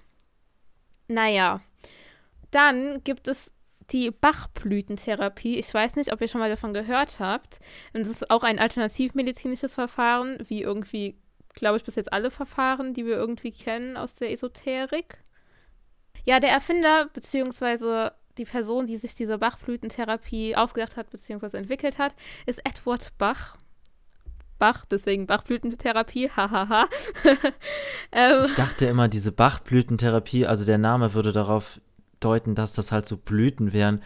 Naja. Dann gibt es die Bachblütentherapie. Ich weiß nicht, ob ihr schon mal davon gehört habt. Und das ist auch ein alternativmedizinisches Verfahren, wie irgendwie, glaube ich, bis jetzt alle Verfahren, die wir irgendwie kennen aus der Esoterik. Ja, der Erfinder, beziehungsweise die Person, die sich diese Bachblütentherapie ausgedacht hat, beziehungsweise entwickelt hat, ist Edward Bach. Bach, deswegen Bachblütentherapie, hahaha. ähm, ich dachte immer, diese Bachblütentherapie, also der Name würde darauf deuten, dass das halt so Blüten wären,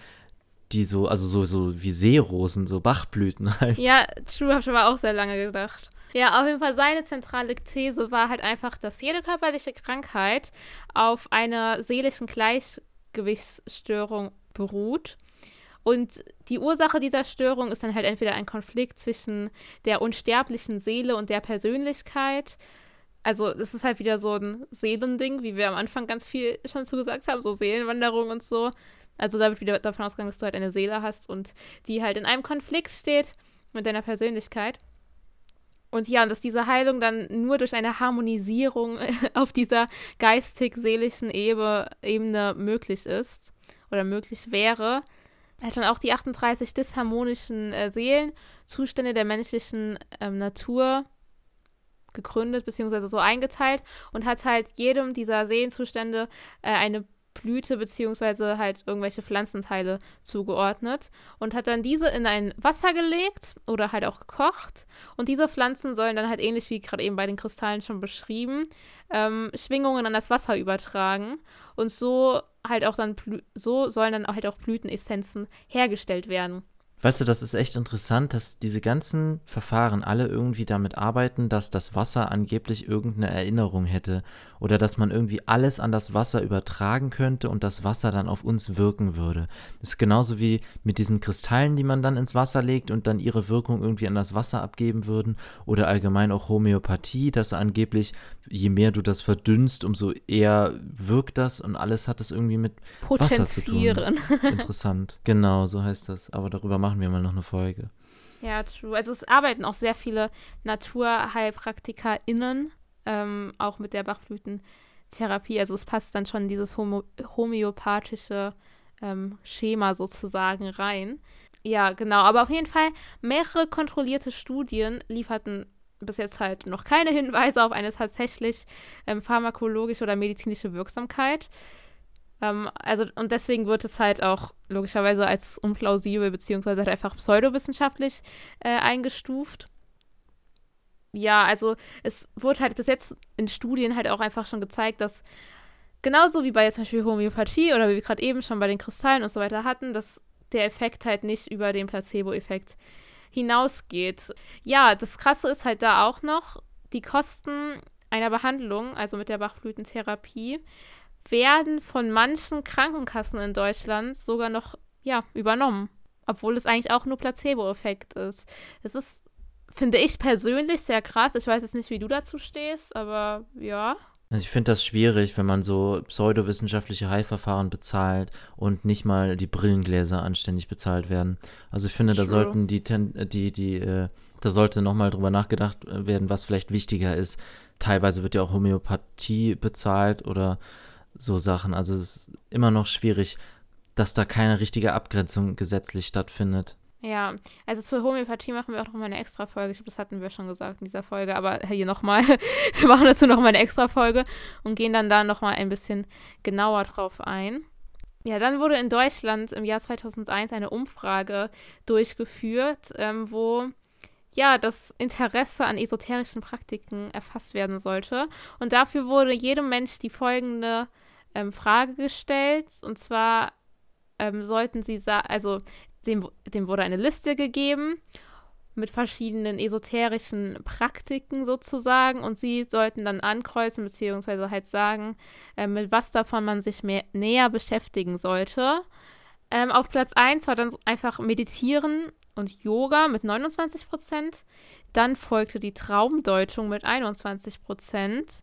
die so, also so, so wie Seerosen, so Bachblüten halt. Ja, true, habe ich aber auch sehr lange gedacht. Ja, auf jeden Fall seine zentrale These war halt einfach, dass jede körperliche Krankheit auf einer seelischen Gleichgewichtsstörung beruht. Und die Ursache dieser Störung ist dann halt entweder ein Konflikt zwischen der unsterblichen Seele und der Persönlichkeit also es ist halt wieder so ein Seelending, wie wir am Anfang ganz viel schon zugesagt haben, so Seelenwanderung und so. Also da wird wieder davon ausgegangen, dass du halt eine Seele hast und die halt in einem Konflikt steht mit deiner Persönlichkeit. Und ja, und dass diese Heilung dann nur durch eine Harmonisierung auf dieser geistig-seelischen Ebene möglich ist oder möglich wäre. Er hat dann auch die 38 disharmonischen äh, Seelenzustände der menschlichen ähm, Natur gegründet, beziehungsweise so eingeteilt und hat halt jedem dieser Seelenzustände äh, eine Blüte beziehungsweise halt irgendwelche Pflanzenteile zugeordnet und hat dann diese in ein Wasser gelegt oder halt auch gekocht. Und diese Pflanzen sollen dann halt ähnlich wie gerade eben bei den Kristallen schon beschrieben, ähm, Schwingungen an das Wasser übertragen. Und so halt auch dann, so sollen dann halt auch Blütenessenzen hergestellt werden. Weißt du, das ist echt interessant, dass diese ganzen Verfahren alle irgendwie damit arbeiten, dass das Wasser angeblich irgendeine Erinnerung hätte oder dass man irgendwie alles an das Wasser übertragen könnte und das Wasser dann auf uns wirken würde. Das ist genauso wie mit diesen Kristallen, die man dann ins Wasser legt und dann ihre Wirkung irgendwie an das Wasser abgeben würden oder allgemein auch Homöopathie, dass angeblich je mehr du das verdünnst, umso eher wirkt das und alles hat es irgendwie mit Wasser zu tun. Interessant. Genau, so heißt das. Aber darüber machen wir mal noch eine Folge. Ja, true. Also es arbeiten auch sehr viele NaturheilpraktikerInnen ähm, auch mit der Bachblütentherapie. Also es passt dann schon in dieses Homo homöopathische ähm, Schema sozusagen rein. Ja, genau. Aber auf jeden Fall, mehrere kontrollierte Studien lieferten bis jetzt halt noch keine Hinweise auf eine tatsächlich ähm, pharmakologische oder medizinische Wirksamkeit. Ähm, also, und deswegen wird es halt auch logischerweise als unplausibel beziehungsweise halt einfach pseudowissenschaftlich äh, eingestuft. Ja, also es wurde halt bis jetzt in Studien halt auch einfach schon gezeigt, dass genauso wie bei zum Beispiel Homöopathie oder wie wir gerade eben schon bei den Kristallen und so weiter hatten, dass der Effekt halt nicht über den Placebo-Effekt hinausgeht. Ja, das Krasse ist halt da auch noch, die Kosten einer Behandlung, also mit der Bachblütentherapie, werden von manchen Krankenkassen in Deutschland sogar noch ja, übernommen. Obwohl es eigentlich auch nur Placebo-Effekt ist. Es ist, finde ich persönlich, sehr krass. Ich weiß jetzt nicht, wie du dazu stehst, aber ja. Also ich finde das schwierig, wenn man so pseudowissenschaftliche Heilverfahren bezahlt und nicht mal die Brillengläser anständig bezahlt werden. Also ich finde, True. da sollten die, die, die, äh, da sollte nochmal drüber nachgedacht werden, was vielleicht wichtiger ist. Teilweise wird ja auch Homöopathie bezahlt oder so Sachen. Also es ist immer noch schwierig, dass da keine richtige Abgrenzung gesetzlich stattfindet. Ja, also zur Homöopathie machen wir auch nochmal eine extra Folge. Ich glaube, das hatten wir schon gesagt in dieser Folge, aber hier nochmal. wir machen dazu nochmal eine extra Folge und gehen dann da nochmal ein bisschen genauer drauf ein. Ja, dann wurde in Deutschland im Jahr 2001 eine Umfrage durchgeführt, ähm, wo ja das Interesse an esoterischen Praktiken erfasst werden sollte. Und dafür wurde jedem Mensch die folgende ähm, Frage gestellt. Und zwar ähm, sollten sie also dem, dem wurde eine Liste gegeben mit verschiedenen esoterischen Praktiken sozusagen und sie sollten dann ankreuzen beziehungsweise halt sagen, äh, mit was davon man sich mehr, näher beschäftigen sollte. Ähm, auf Platz 1 war dann einfach Meditieren und Yoga mit 29 Prozent. Dann folgte die Traumdeutung mit 21 Prozent.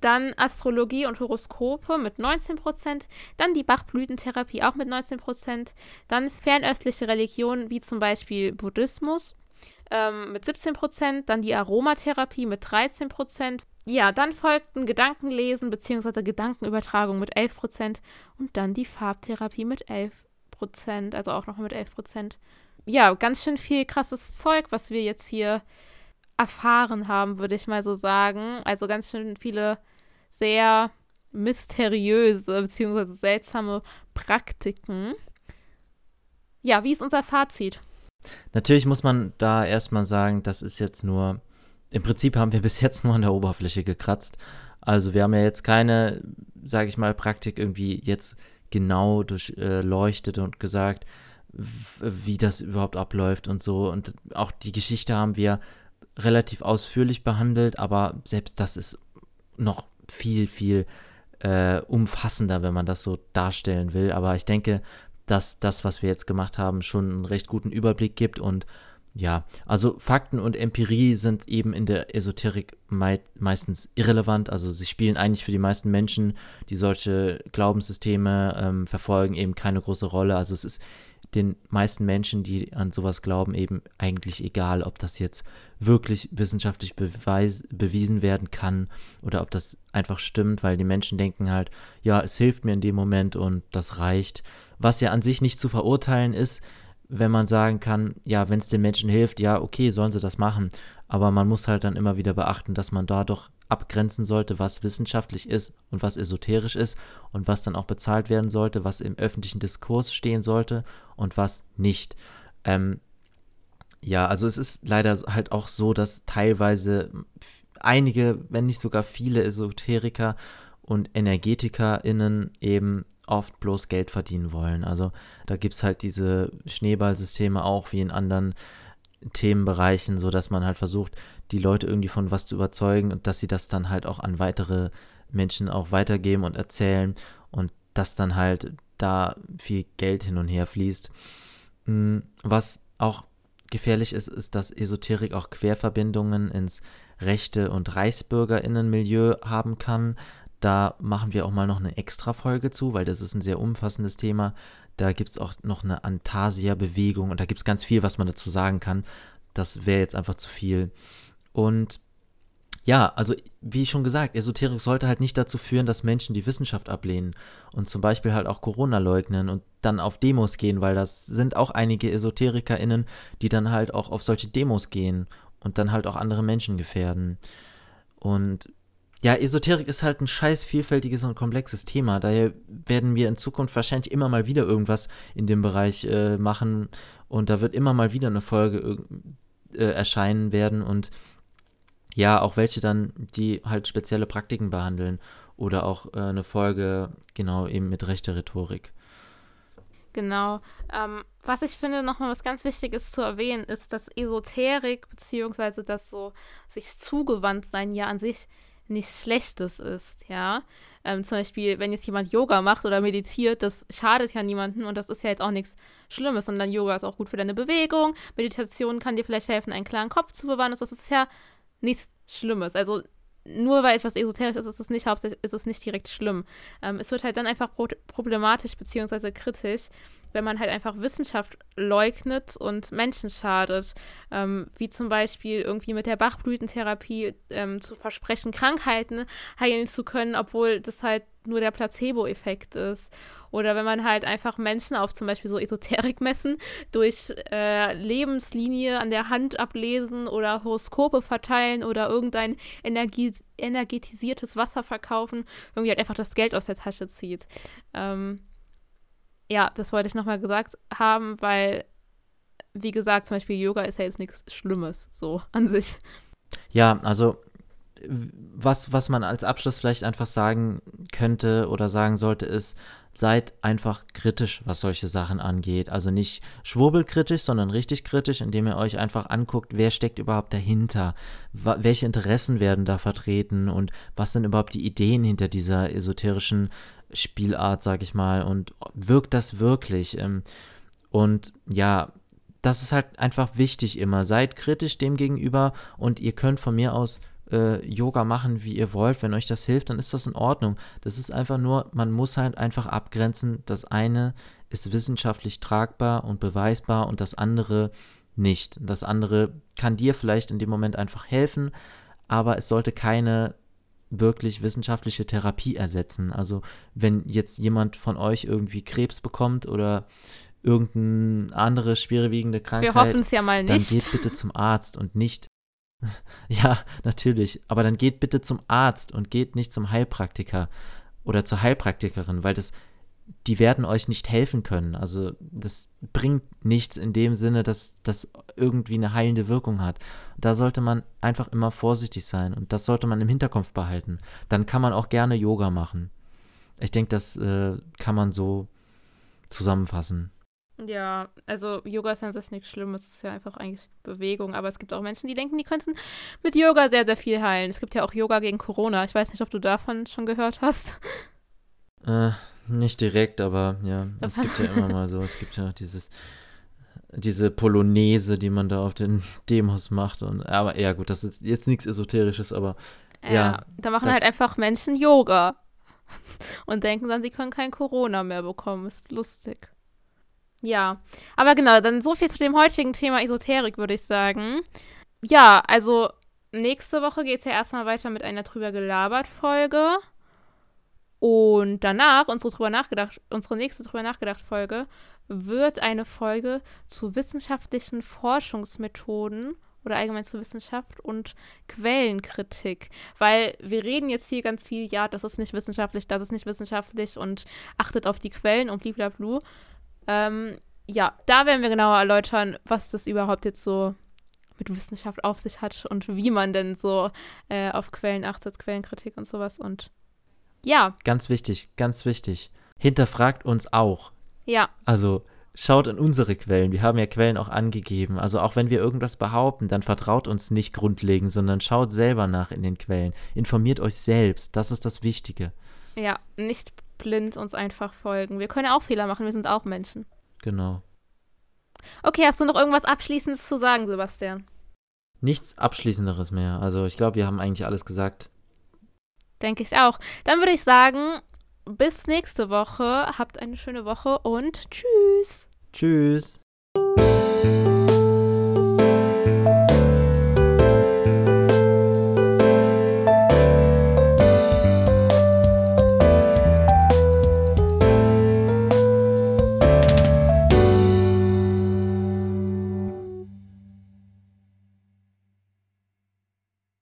Dann Astrologie und Horoskope mit 19%. Dann die Bachblütentherapie auch mit 19%. Dann fernöstliche Religionen wie zum Beispiel Buddhismus ähm, mit 17%. Dann die Aromatherapie mit 13%. Ja, dann folgten Gedankenlesen bzw. Gedankenübertragung mit 11%. Und dann die Farbtherapie mit 11%. Also auch nochmal mit 11%. Ja, ganz schön viel krasses Zeug, was wir jetzt hier erfahren haben, würde ich mal so sagen. Also ganz schön viele sehr mysteriöse bzw. seltsame Praktiken. Ja, wie ist unser Fazit? Natürlich muss man da erstmal sagen, das ist jetzt nur, im Prinzip haben wir bis jetzt nur an der Oberfläche gekratzt. Also wir haben ja jetzt keine, sage ich mal, Praktik irgendwie jetzt genau durchleuchtet äh, und gesagt, wie das überhaupt abläuft und so. Und auch die Geschichte haben wir relativ ausführlich behandelt, aber selbst das ist noch viel, viel äh, umfassender, wenn man das so darstellen will. Aber ich denke, dass das, was wir jetzt gemacht haben, schon einen recht guten Überblick gibt und ja, also Fakten und Empirie sind eben in der Esoterik mei meistens irrelevant. Also sie spielen eigentlich für die meisten Menschen, die solche Glaubenssysteme ähm, verfolgen, eben keine große Rolle. Also es ist den meisten Menschen, die an sowas glauben, eben eigentlich egal, ob das jetzt wirklich wissenschaftlich beweis, bewiesen werden kann oder ob das einfach stimmt, weil die Menschen denken halt, ja, es hilft mir in dem Moment und das reicht. Was ja an sich nicht zu verurteilen ist, wenn man sagen kann, ja, wenn es den Menschen hilft, ja, okay, sollen sie das machen. Aber man muss halt dann immer wieder beachten, dass man da doch abgrenzen sollte, was wissenschaftlich ist und was esoterisch ist und was dann auch bezahlt werden sollte, was im öffentlichen Diskurs stehen sollte und was nicht. Ähm, ja, also es ist leider halt auch so, dass teilweise einige, wenn nicht sogar viele Esoteriker und EnergetikerInnen eben oft bloß Geld verdienen wollen. Also da gibt es halt diese Schneeballsysteme auch wie in anderen Themenbereichen, so dass man halt versucht, die Leute irgendwie von was zu überzeugen und dass sie das dann halt auch an weitere Menschen auch weitergeben und erzählen und dass dann halt da viel Geld hin und her fließt. Mm, was auch gefährlich ist, ist, dass Esoterik auch Querverbindungen ins Rechte- und Reichsbürgerinnenmilieu haben kann. Da machen wir auch mal noch eine extra Folge zu, weil das ist ein sehr umfassendes Thema. Da gibt es auch noch eine Antasia-Bewegung und da gibt es ganz viel, was man dazu sagen kann. Das wäre jetzt einfach zu viel. Und Ja, also wie schon gesagt, Esoterik sollte halt nicht dazu führen, dass Menschen die Wissenschaft ablehnen und zum Beispiel halt auch Corona leugnen und dann auf Demos gehen, weil das sind auch einige EsoterikerInnen, die dann halt auch auf solche Demos gehen und dann halt auch andere Menschen gefährden. Und ja, Esoterik ist halt ein scheiß vielfältiges und komplexes Thema. Daher werden wir in Zukunft wahrscheinlich immer mal wieder irgendwas in dem Bereich äh, machen und da wird immer mal wieder eine Folge äh, erscheinen werden und ja, auch welche dann, die halt spezielle Praktiken behandeln oder auch äh, eine Folge, genau, eben mit rechter Rhetorik. Genau. Ähm, was ich finde, nochmal was ganz Wichtiges zu erwähnen, ist, dass Esoterik beziehungsweise das so sich zugewandt sein ja an sich nichts Schlechtes ist, ja. Ähm, zum Beispiel, wenn jetzt jemand Yoga macht oder meditiert, das schadet ja niemandem und das ist ja jetzt auch nichts Schlimmes, sondern Yoga ist auch gut für deine Bewegung. Meditation kann dir vielleicht helfen, einen klaren Kopf zu bewahren. Das ist ja nichts Schlimmes. Also nur weil etwas esoterisch ist, ist es nicht hauptsächlich, ist es nicht direkt schlimm. Ähm, es wird halt dann einfach pro problematisch bzw. kritisch, wenn man halt einfach Wissenschaft leugnet und Menschen schadet. Ähm, wie zum Beispiel irgendwie mit der Bachblütentherapie ähm, zu versprechen, Krankheiten heilen zu können, obwohl das halt nur der Placebo-Effekt ist. Oder wenn man halt einfach Menschen auf zum Beispiel so Esoterikmessen durch äh, Lebenslinie an der Hand ablesen oder Horoskope verteilen oder irgendein Energie energetisiertes Wasser verkaufen, irgendwie halt einfach das Geld aus der Tasche zieht. Ähm, ja, das wollte ich nochmal gesagt haben, weil, wie gesagt, zum Beispiel Yoga ist ja jetzt nichts Schlimmes, so an sich. Ja, also was, was man als Abschluss vielleicht einfach sagen könnte oder sagen sollte, ist, seid einfach kritisch, was solche Sachen angeht. Also nicht schwurbelkritisch, sondern richtig kritisch, indem ihr euch einfach anguckt, wer steckt überhaupt dahinter, welche Interessen werden da vertreten und was sind überhaupt die Ideen hinter dieser esoterischen Spielart, sag ich mal, und wirkt das wirklich? Ähm, und ja, das ist halt einfach wichtig immer. Seid kritisch dem gegenüber und ihr könnt von mir aus äh, Yoga machen, wie ihr wollt. Wenn euch das hilft, dann ist das in Ordnung. Das ist einfach nur, man muss halt einfach abgrenzen. Das eine ist wissenschaftlich tragbar und beweisbar und das andere nicht. Das andere kann dir vielleicht in dem Moment einfach helfen, aber es sollte keine wirklich wissenschaftliche Therapie ersetzen. Also wenn jetzt jemand von euch irgendwie Krebs bekommt oder irgendeine andere schwerwiegende Krankheit, Wir hoffen es ja mal nicht. dann geht bitte zum Arzt und nicht ja, natürlich, aber dann geht bitte zum Arzt und geht nicht zum Heilpraktiker oder zur Heilpraktikerin, weil das die werden euch nicht helfen können. Also das bringt nichts in dem Sinne, dass das irgendwie eine heilende Wirkung hat. Da sollte man einfach immer vorsichtig sein und das sollte man im Hinterkopf behalten. Dann kann man auch gerne Yoga machen. Ich denke, das äh, kann man so zusammenfassen. Ja, also Yoga ist an sich nichts Schlimmes, es ist ja einfach eigentlich Bewegung, aber es gibt auch Menschen, die denken, die könnten mit Yoga sehr, sehr viel heilen. Es gibt ja auch Yoga gegen Corona. Ich weiß nicht, ob du davon schon gehört hast. Äh, nicht direkt, aber ja, es gibt ja immer mal so, es gibt ja dieses, diese Polonaise, die man da auf den Demos macht. Und, aber ja, gut, das ist jetzt nichts Esoterisches, aber ja. ja da machen halt einfach Menschen Yoga und denken dann, sie können kein Corona mehr bekommen. Ist lustig. Ja, aber genau, dann so viel zu dem heutigen Thema Esoterik, würde ich sagen. Ja, also nächste Woche geht es ja erstmal weiter mit einer drüber gelabert Folge. Und danach, unsere, drüber nachgedacht, unsere nächste drüber nachgedacht Folge, wird eine Folge zu wissenschaftlichen Forschungsmethoden oder allgemein zu Wissenschaft und Quellenkritik. Weil wir reden jetzt hier ganz viel, ja, das ist nicht wissenschaftlich, das ist nicht wissenschaftlich und achtet auf die Quellen und blablabla. Ähm, ja, da werden wir genauer erläutern, was das überhaupt jetzt so mit Wissenschaft auf sich hat und wie man denn so äh, auf Quellen achtet, Quellenkritik und sowas und ja. Ganz wichtig, ganz wichtig. Hinterfragt uns auch. Ja. Also schaut in unsere Quellen. Wir haben ja Quellen auch angegeben. Also auch wenn wir irgendwas behaupten, dann vertraut uns nicht grundlegend, sondern schaut selber nach in den Quellen. Informiert euch selbst. Das ist das Wichtige. Ja, nicht blind uns einfach folgen. Wir können auch Fehler machen. Wir sind auch Menschen. Genau. Okay, hast du noch irgendwas Abschließendes zu sagen, Sebastian? Nichts Abschließenderes mehr. Also ich glaube, wir haben eigentlich alles gesagt. Denke ich auch. Dann würde ich sagen, bis nächste Woche. Habt eine schöne Woche und tschüss. Tschüss.